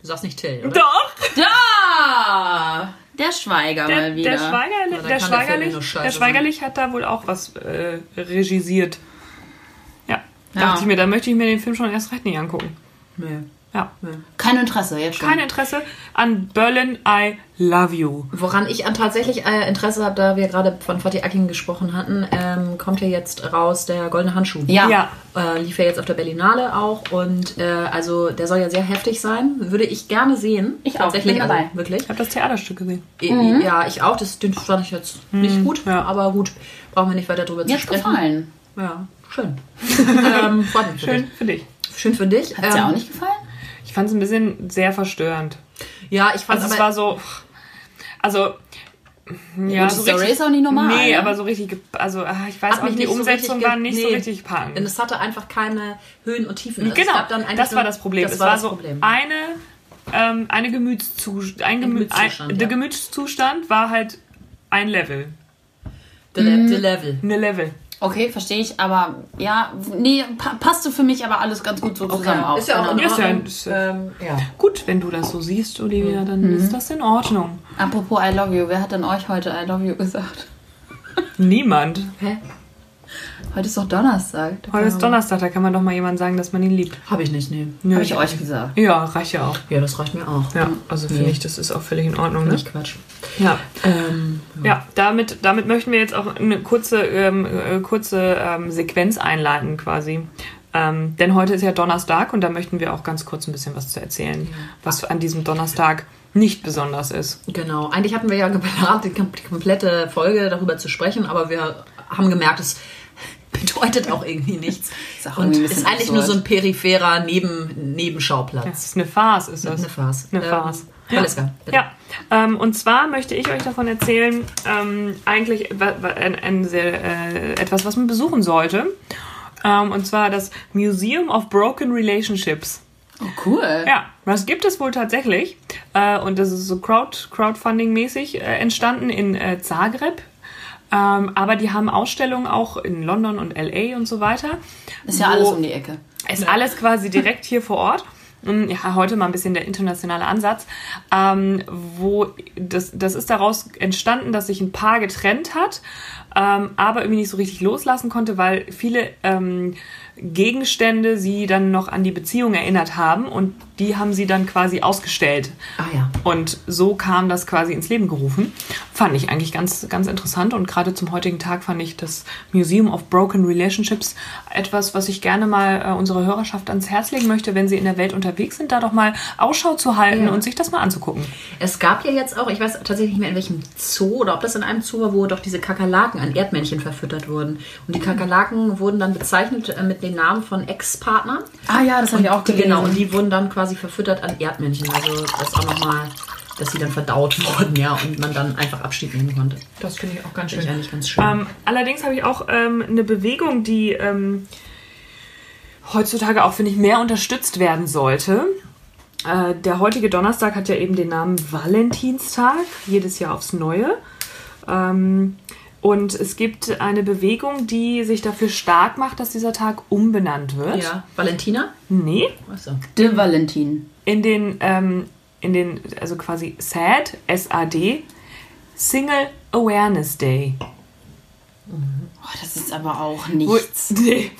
Du sagst nicht Till, oder? Doch! Da! Der Schweiger Der, mal wieder. der, Schweiger, dann der, Schweigerlich, der Schweigerlich hat da wohl auch was äh, regisiert. Ja, Ja. dachte ich mir, da möchte ich mir den Film schon erst recht nicht angucken. Nee. Ja. Kein Interesse jetzt schon. Kein Interesse an Berlin, I love you. Woran ich an tatsächlich äh, Interesse habe, da wir gerade von Fatih Akin gesprochen hatten, ähm, kommt ja jetzt raus der Goldene Handschuh. Ja. Ja. Äh, lief ja jetzt auf der Berlinale auch und äh, also der soll ja sehr heftig sein. Würde ich gerne sehen. Ich auch, tatsächlich bin also, dabei. wirklich. Ich habe das Theaterstück gesehen. I- Ja, ich auch. Das den fand ich jetzt nicht gut, ja. aber gut, brauchen wir nicht weiter drüber Mir zu sprechen. gefallen. Ja, schön. ähm, freut mich für Schön dich. für dich. Schön für dich. Hat's dir Ähm, auch nicht gefallen? Ich fand es ein bisschen sehr verstörend. Ja, ich fand Also es war so, also ja, gut, die Story ist auch nicht normal, Nee, ne? aber so richtig, also ah, ich weiß Hat auch, die nicht so Umsetzung richtig war nicht so nee. richtig packend. Und es hatte einfach keine Höhen und Tiefen. Genau, das war das Problem. Das es war, war, das so Problem. eine, ähm, eine Gemütszustand. Ein Gemü Gemütszustand, ein, ja. Der Gemütszustand war halt ein Level. The, le the Level. Eine Level. Okay, verstehe ich, aber ja, nee, pa passte für mich aber alles ganz gut so zusammen auf. ist ja auch in. Ist ja- Ordnung. ist ja- ähm, ja. Gut, wenn du das so siehst, Olivia, dann ist das in Ordnung. Apropos I love you, wer hat denn euch heute I love you gesagt? Niemand. Hä? Heute ist doch Donnerstag. Da Heute ist Donnerstag, da kann man doch mal jemand sagen, dass man ihn liebt. Habe ich nicht, nee. Nö, Hab ich euch gesagt. Ja, reicht ja auch. Ja, das reicht mir auch. Ja, also finde Nee. ich, das ist auch völlig in Ordnung. Ne? Nicht Quatsch. Ja. Ähm, Ja, damit, damit möchten wir jetzt auch eine kurze, ähm, äh, kurze ähm, Sequenz einleiten quasi. Ähm, denn heute ist ja Donnerstag und da möchten wir auch ganz kurz ein bisschen was zu erzählen, was an diesem Donnerstag nicht besonders ist. genau. Eigentlich hatten wir ja geplant, die, kom- die komplette Folge darüber zu sprechen, aber wir haben gemerkt, es bedeutet auch irgendwie nichts. Ist auch und ist eigentlich absurd. nur so ein peripherer Neben Nebenschauplatz. Das ist eine Farce, ist das. Eine Farce. Eine Farce. Ähm, Valeska, bitte. Ja, ähm, und zwar möchte ich euch davon erzählen, ähm, eigentlich ein, ein sehr, äh, etwas, was man besuchen sollte. Ähm, und zwar das Museum of Broken Relationships. Oh, cool. Ja, das gibt es wohl tatsächlich. Äh, und das ist so Crowd, Crowdfunding-mäßig äh, entstanden in äh, Zagreb. Ähm, aber die haben Ausstellungen auch in London und LA und so weiter. Ist ja alles um die Ecke. ist alles quasi direkt hier vor Ort. Mm, Ja, heute mal ein bisschen der internationale Ansatz. Ähm, wo das, das ist daraus entstanden, dass sich ein Paar getrennt hat, ähm, aber irgendwie nicht so richtig loslassen konnte, weil viele ähm, Gegenstände sie dann noch an die Beziehung erinnert haben und die haben sie dann quasi ausgestellt. Ah ja. Und so kam das quasi ins Leben gerufen. Fand ich eigentlich ganz, ganz interessant. Und gerade zum heutigen Tag fand ich das Museum of Broken Relationships etwas, was ich gerne mal äh, unserer Hörerschaft ans Herz legen möchte, wenn sie in der Welt unterwegs sind, da doch mal Ausschau zu halten Ja. und sich das mal anzugucken. Es gab ja jetzt auch, ich weiß tatsächlich nicht mehr in welchem Zoo oder ob das in einem Zoo war, wo doch diese Kakerlaken an Erdmännchen verfüttert wurden. Und die Kakerlaken wurden dann bezeichnet äh, mit den Namen von Ex-Partnern. Ah ja, das habe ich auch gelesen. genau, und die wurden dann quasi verfüttert an Erdmännchen. Also das auch nochmal, dass sie dann verdaut wurden, ja, und man dann einfach Abschied nehmen konnte. Das finde ich auch ganz Finde ich eigentlich ganz schön. Ähm, allerdings habe ich auch ähm, eine Bewegung, die ähm, heutzutage auch, finde ich, mehr unterstützt werden sollte. Äh, der heutige Donnerstag hat ja eben den Namen Valentinstag, jedes Jahr aufs Neue. Ähm, und es gibt eine Bewegung, die sich dafür stark macht, dass dieser Tag umbenannt wird. ja, Valentina? Nee, Achso. De Valentin. in den, ähm, in den, also quasi SAD, S-A-D, Single Awareness Day. Oh, das ist aber auch Wo- nichts. Nee.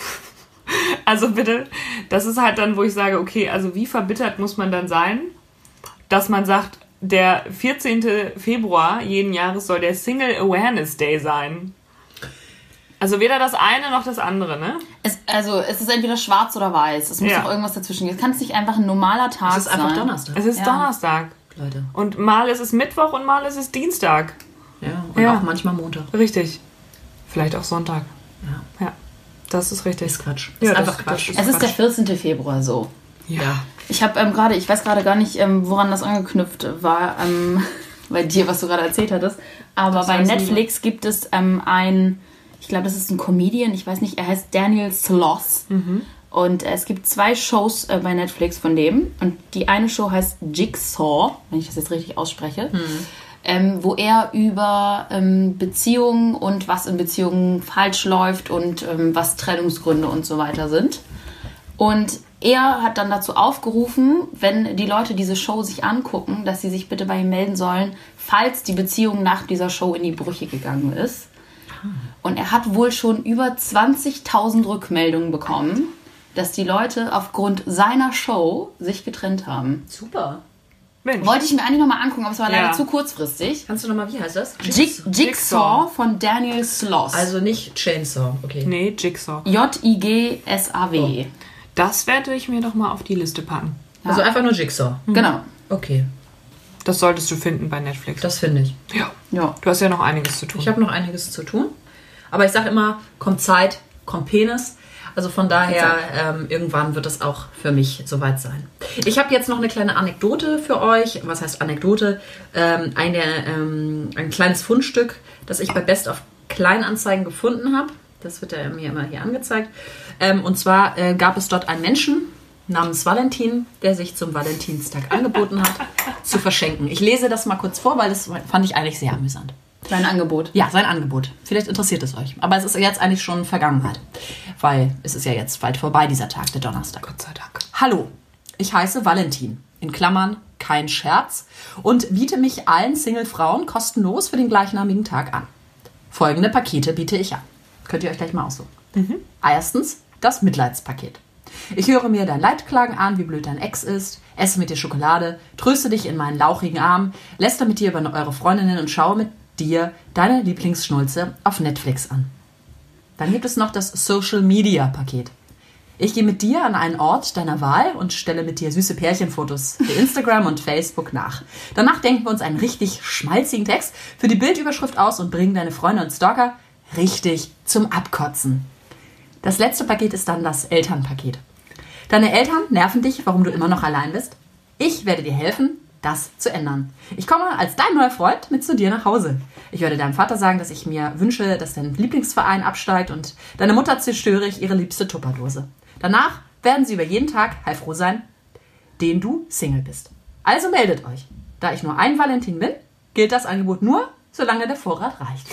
Also bitte, das ist halt dann, wo ich sage, okay, also wie verbittert muss man dann sein, dass man sagt, der 14. Februar jeden Jahres soll der Single Awareness Day sein. Also weder das eine noch das andere, ne? Es, also es ist entweder schwarz oder weiß. Es muss Ja. doch irgendwas dazwischen geben. Es kann es nicht einfach ein normaler Tag Es ist einfach sein. Donnerstag. Es ist Ja. Donnerstag. Leute. Und mal ist es Mittwoch und mal ist es Dienstag. Ja, und Ja. auch manchmal Montag. Richtig. Vielleicht auch Sonntag. Ja. Ja, das ist richtig. Ist Quatsch. Ja, ist das- einfach Quatsch. das Es ist der Quatsch. 14. Februar so. Ja. Ich habe ähm, gerade, ich weiß gerade gar nicht, ähm, woran das angeknüpft war, ähm, bei dir, was du gerade erzählt hattest. Aber Das bei Netflix gibt es ähm, ein, ich glaube, das ist ein Comedian, ich weiß nicht, er heißt Daniel Sloss. Und äh, es gibt zwei Shows äh, bei Netflix von dem. Und die eine Show heißt Jigsaw, wenn ich das jetzt richtig ausspreche. Ähm, wo er über ähm, Beziehungen und was in Beziehungen falsch läuft und ähm, was Trennungsgründe und so weiter sind. Und er hat dann dazu aufgerufen, wenn die Leute diese Show sich angucken, dass sie sich bitte bei ihm melden sollen, falls die Beziehung nach dieser Show in die Brüche gegangen ist. Und er hat wohl schon über 20.000 Rückmeldungen bekommen, dass die Leute aufgrund seiner Show sich getrennt haben. Super. Mensch. Wollte ich mir eigentlich nochmal angucken, aber es war Ja. leider zu kurzfristig. Kannst du nochmal, wie heißt das? Jig Jigsaw. Jigsaw von Daniel Sloss. Also nicht Chainsaw, okay. Nee, Jigsaw. J-I-G-S-A-W. Das werde ich mir doch mal auf die Liste packen. Also einfach nur Jigsaw. Genau. Okay, Das solltest du finden bei Netflix. das finde ich. ja. Ja. Du hast ja noch einiges zu tun. Ich habe noch einiges zu tun. Aber ich sage immer, kommt Zeit, kommt Penis. Also von daher, ähm, irgendwann wird es auch für mich soweit sein. Ich habe jetzt noch eine kleine Anekdote für euch. Was heißt Anekdote? Ähm, eine, ähm, ein kleines Fundstück, das ich bei Best of Kleinanzeigen gefunden habe. Das wird ja mir immer hier angezeigt. Ähm, und zwar äh, gab es dort einen Menschen namens Valentin, der sich zum Valentinstag angeboten hat, zu verschenken. Ich lese das mal kurz vor, weil das fand ich eigentlich sehr amüsant. Dein Angebot. Ja, sein Angebot. Vielleicht interessiert es euch. Aber es ist jetzt eigentlich schon Vergangenheit. Weil es ist ja jetzt bald vorbei, dieser Tag, der Donnerstag. Gott sei Dank. Hallo, ich heiße Valentin. In Klammern kein Scherz. Und biete mich allen Single-Frauen kostenlos für den gleichnamigen Tag an. Folgende Pakete biete ich an. Könnt ihr euch gleich mal aussuchen. Erstens das Mitleidspaket. Ich höre mir dein Leidklagen an, wie blöd dein Ex ist, esse mit dir Schokolade, tröste dich in meinen lauchigen Arm, läster mit dir über eure Freundinnen und schaue mit dir deine Lieblingsschnulze auf Netflix an. Dann gibt es noch das Social Media Paket. Ich gehe mit dir an einen Ort deiner Wahl und stelle mit dir süße Pärchenfotos für Instagram und Facebook nach. Danach denken wir uns einen richtig schmalzigen Text für die Bildüberschrift aus und bringen deine Freunde und Stalker richtig zum Abkotzen. Das letzte Paket ist dann das Elternpaket. Deine Eltern nerven dich, warum du immer noch allein bist. Ich werde dir helfen, das zu ändern. Ich komme als dein neuer Freund mit zu dir nach Hause. Ich werde deinem Vater sagen, dass ich mir wünsche, dass dein Lieblingsverein absteigt und deine Mutter zerstöre ich ihre liebste Tupperdose. Danach werden sie über jeden Tag heilfroh sein, den du Single bist. Also meldet euch. Da ich nur ein Valentin bin, gilt das Angebot nur, solange der Vorrat reicht.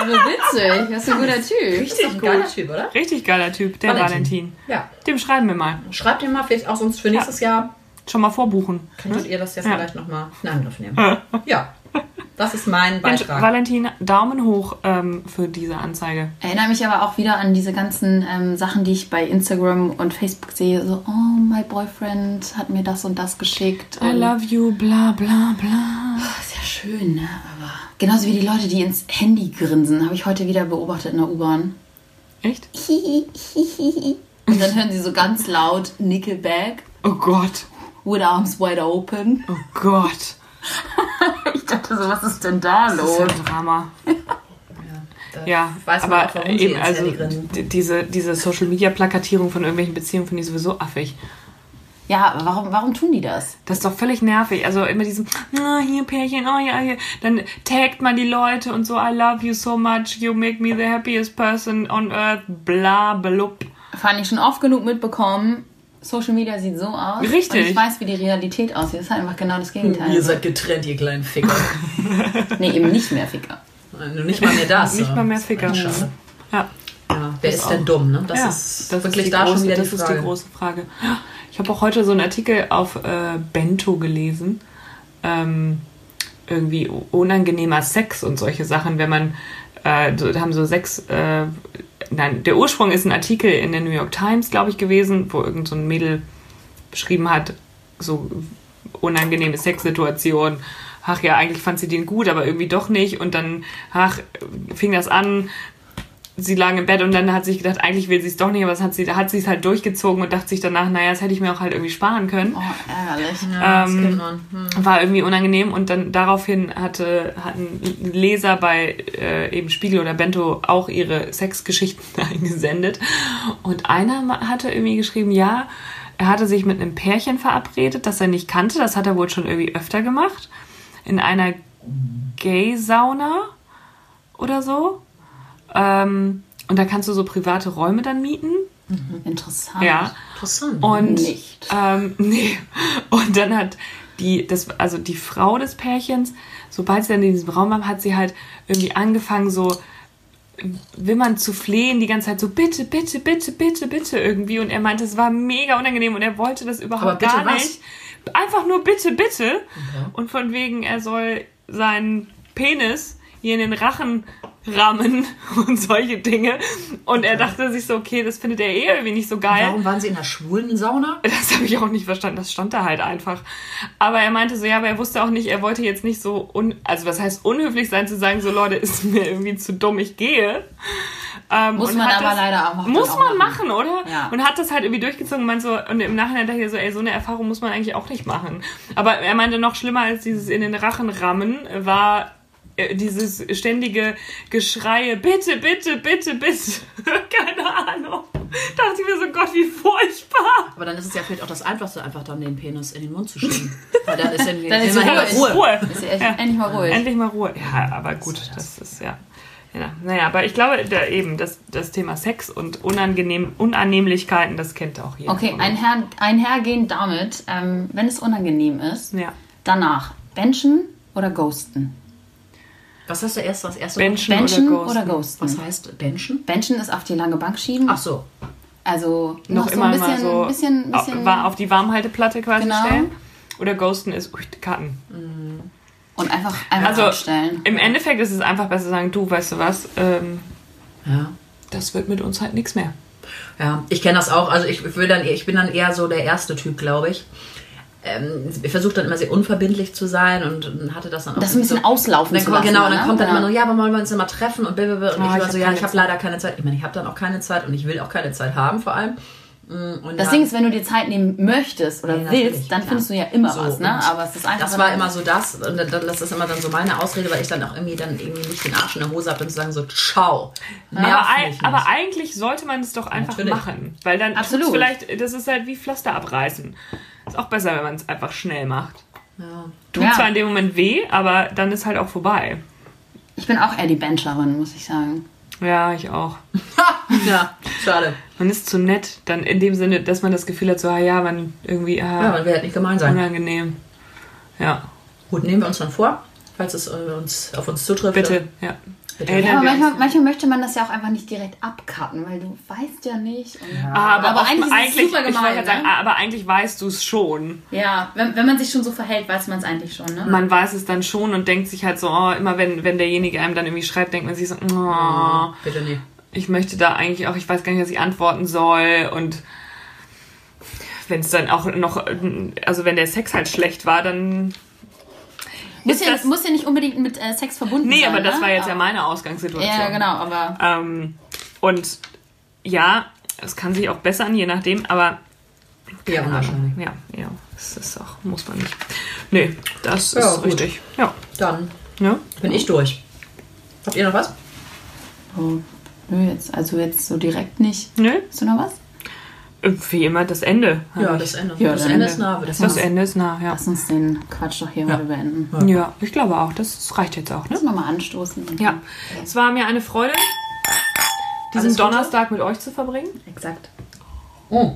Aber witzig, das ist ein guter Typ. Richtig ein geiler Typ, oder? Richtig geiler Typ, der Valentin. Valentin. Ja. Dem schreiben wir mal. Schreibt ihr mal vielleicht auch sonst für nächstes Jahr Schon mal vorbuchen. Könntet ihr das ja, Ja. vielleicht nochmal in Angriff nehmen? ja, das ist mein Mensch, Beitrag. Valentin, Daumen hoch ähm, für diese Anzeige. Erinnere mich aber auch wieder an diese ganzen ähm, Sachen, die ich bei Instagram und Facebook sehe. So, oh, my boyfriend hat mir das und das geschickt. I und- love you, bla bla bla. ist ja schön, ne? Aber genauso wie die Leute, die ins Handy grinsen, habe ich heute wieder beobachtet in der U-Bahn. Echt? Und dann hören sie so ganz laut Nickelback Oh Gott. with arms wide open. Oh Gott. Ich dachte so, was ist denn da Das ist ja los? ein Drama. Da Ja, weiß aber auch, eben, also diese, diese Social-Media-Plakatierung von irgendwelchen Beziehungen finde ich sowieso affig. Ja, aber warum, warum tun die das? Das ist doch völlig nervig. Also immer diesen, ah, hier Pärchen, oh ja, hier. Dann taggt man die Leute und so, I love you so much, you make me the happiest person on earth, bla, blub. Fand ich schon oft genug mitbekommen. Social Media sieht so aus. Richtig. Und ich weiß, wie die Realität aussieht. Das ist halt einfach genau das Gegenteil. Ihr seid getrennt, ihr kleinen Ficker. Nee, eben nicht mehr Ficker. Nur nicht mal mehr das. Nicht ja. mal mehr Ficker. Schade. Ja. Ja, wer ist denn dumm, ne? Das ja, ist das wirklich ist die da große, schon wieder das die ist Frage. die große Frage. Ich habe auch heute so einen Artikel auf äh, Bento gelesen. Ähm, irgendwie unangenehmer Sex und solche Sachen, wenn man äh, haben so sechs äh, nein, der Ursprung ist ein Artikel in der New York Times, glaube ich, gewesen, wo irgend so ein Mädel beschrieben hat, so unangenehme Sexsituation. Ach ja, eigentlich fand sie den gut, aber irgendwie doch nicht. Und dann, ach, fing das an, sie lagen im Bett und dann hat sie sich gedacht, eigentlich will sie es doch nicht, aber hat sie, da hat sie es halt durchgezogen und dachte sich danach, naja, das hätte ich mir auch halt irgendwie sparen können. Oh, ärgerlich. Ja, Ähm. Hm. War irgendwie unangenehm und dann daraufhin hatte, hatten Leser bei äh, eben Spiegel oder Bento auch ihre Sexgeschichten eingesendet. Und einer hatte irgendwie geschrieben, ja, er hatte sich mit einem Pärchen verabredet, das er nicht kannte. Das hat er wohl schon irgendwie öfter gemacht. In einer Gay-Sauna oder so. Ähm, und da kannst du so private Räume dann mieten. Interessant. Ja. Interessant. Und Nicht. Ähm, nee. Und dann hat die, das, also die Frau des Pärchens, sobald sie dann in diesem Raum war, hat sie halt irgendwie angefangen, so wimmern zu flehen, die ganze Zeit so, bitte, bitte, bitte, bitte, bitte irgendwie. Und er meinte, es war mega unangenehm und er wollte das überhaupt Aber bitte gar was? nicht. Einfach nur bitte, bitte. Und von wegen, er soll seinen Penis hier in den Rachen rammen und solche Dinge. Und er dachte sich so, okay, das findet er eh irgendwie nicht so geil. Warum waren sie in der schwulen Sauna? Das habe ich auch nicht verstanden. Das stand da halt einfach. Aber er meinte so, ja, aber er wusste auch nicht, er wollte jetzt nicht so, un also was heißt unhöflich sein, zu sagen, so Leute, ist mir irgendwie zu dumm, ich gehe. Ähm, Muss man aber das, leider auch Muss dann auch man machen, oder? Ja. Und hat das halt irgendwie durchgezogen und meinte so, und im Nachhinein dachte ich so, ey, so eine Erfahrung muss man eigentlich auch nicht machen. Aber er meinte, noch schlimmer als dieses in den Rachen rammen war dieses ständige Geschreie, bitte, bitte, bitte, bitte. Keine Ahnung. Dachte ich mir so, Gott, wie furchtbar. Aber dann ist es ja vielleicht auch das Einfachste, einfach dann den Penis in den Mund zu schieben. Weil dann ist ja Dann ist Ruhe. Ruhe. Ruhe. Ist ja echt, endlich mal ruhig. Endlich mal Ruhe. Ja, aber gut, das ist ja. ja. Naja, aber ich glaube, da eben das, das Thema Sex und unangenehm, Unannehmlichkeiten, das kennt auch jeder. Okay, einher, einhergehend damit, ähm, wenn es unangenehm ist, Ja. danach benchen oder ghosten. Was heißt der erste? Das erste Benchen, Benchen oder oder ghosten. ghosten. Was heißt Benchen? Benchen ist auf die lange Bank schieben. Ach so. Also Noch, noch, immer so ein mal bisschen, so bisschen, bisschen war auf die Warmhalteplatte quasi Genau. stellen. Oder Ghosten ist ui, Karten. und einfach einfach Also abstellen. im Endeffekt ist es einfach besser zu sagen, du, weißt du was, ähm, Ja. das wird mit uns halt nichts mehr. Ja, ich kenne das auch. Also ich, will dann, eher- ich bin dann eher so der erste Typ, glaube ich. Ähm, ich versuche dann immer sehr unverbindlich zu sein und, und hatte das dann auch. Das ein bisschen so, auslaufen dann zu lassen. Genau, und dann ne? kommt dann Genau. immer nur, ja, aber wollen wir uns immer treffen und blablabla. Und Ah, ich ich war so, ja, ich habe leider keine Zeit. Ich meine, ich habe dann auch keine Zeit und ich will auch keine Zeit haben vor allem. Und Das dann- Ding ist, wenn du dir Zeit nehmen möchtest oder Ja, natürlich, willst, dann klar. findest du ja immer So, was, ne? Aber es ist einfach. Das war immer so das, und dann- das ist immer dann so meine Ausrede, weil ich dann auch irgendwie dann irgendwie nicht den Arsch in der Hose habe und zu sagen so, ciao. Aber, aber eigentlich sollte man es doch einfach Natürlich. machen. Weil dann Absolut. vielleicht, das ist halt wie Pflaster abreißen. Ist auch besser, wenn man es einfach schnell macht. ja. Tut Ja. zwar in dem Moment weh, aber dann ist halt auch vorbei. Ich bin auch eher die Bencherin, muss ich sagen. Ja, ich auch. ja, schade. Man ist zu nett, dann in dem Sinne, dass man das Gefühl hat, so, ah, ja, man irgendwie, Ja, ah, man will halt nicht gemein sein. unangenehm. Ja, Gut, nehmen wir uns dann vor, falls es äh, uns, auf uns zutrifft. bitte, ja. Ja, manchmal, manchmal möchte man das ja auch einfach nicht direkt abcutten, weil du weißt ja nicht. Und Ah, aber, Aber eigentlich ist es eigentlich, super gemein, gerade sagen, ne? aber eigentlich weißt du es schon. Ja, wenn, wenn man sich schon so verhält, weiß man es eigentlich schon, ne? Man weiß es dann schon und denkt sich halt so, oh, immer wenn, wenn derjenige einem dann irgendwie schreibt, denkt man sich so, oh, Bitte nicht. ich möchte da eigentlich auch, ich weiß gar nicht, was ich antworten soll und wenn es dann auch noch, also wenn der Sex halt schlecht war, dann muss, ja, das- muss ja nicht unbedingt mit äh, Sex verbunden Nee, sein. aber das ne? war jetzt ja Aber- meine Ausgangssituation. Ja, genau, aber Ähm, und ja, es kann sich auch bessern, je nachdem, aber Ja, unwahrscheinlich. ja, ja, das ist auch, muss man nicht. Nee, das Ja, ist gut. richtig. Ja. Dann ja. bin ich durch. Habt ihr noch was? oh, nö, jetzt, also jetzt so direkt nicht. Nö, Hast du noch was? Wie immer das Ende. Ja, das Ende. Ja, das dann- Ende ist nah, Das sagen. Ende ist nah, ja. Lass uns den Quatsch doch hier Ja. mal beenden. Ja, ich glaube auch. Das reicht jetzt auch, ne? Lass uns nochmal anstoßen. Ja. Es war mir eine Freude, diesen Alles Gute. Donnerstag mit euch zu verbringen. Exakt. Oh.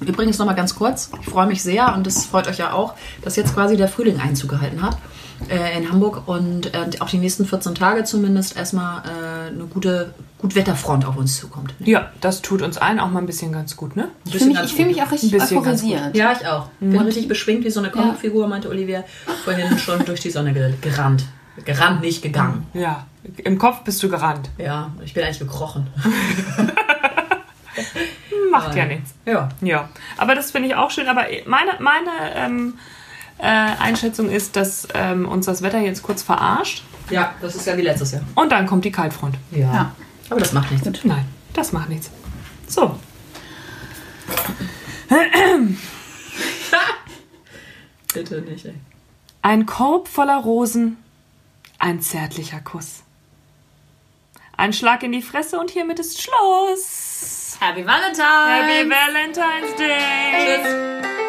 Übrigens noch mal ganz kurz. Ich freue mich sehr und das freut euch ja auch, dass jetzt quasi der Frühling Einzug gehalten hat äh, in Hamburg und äh, auch die nächsten 14 Tage zumindest erstmal äh, eine gute Gutwetterfront auf uns zukommt. Ja, das tut uns allen auch mal ein bisschen ganz gut, ne? Ich fühle mich, ich fühl mich auch richtig Ein bisschen ganz euphorisiert. Ja, ich auch. Bin richtig beschwingt wie so eine Comicfigur, meinte Olivia. Vorhin schon durch die Sonne ge- gerannt. Gerannt, nicht gegangen. Ja. Im Kopf bist du gerannt. Ja, ich bin eigentlich gekrochen. Macht ja nichts. Ja. Ja. Aber das finde ich auch schön. Aber meine, meine ähm, äh, Einschätzung ist, dass ähm, uns das Wetter jetzt kurz verarscht. Ja, das ist ja wie letztes Jahr. Und dann kommt die Kaltfront. Ja. Ja. Aber das macht nichts. Nein, das macht nichts. So. Bitte nicht, ey. Ein Korb voller Rosen, ein zärtlicher Kuss. Ein Schlag in die Fresse und hiermit ist Schluss. Happy Valentine! Happy Valentine's Day!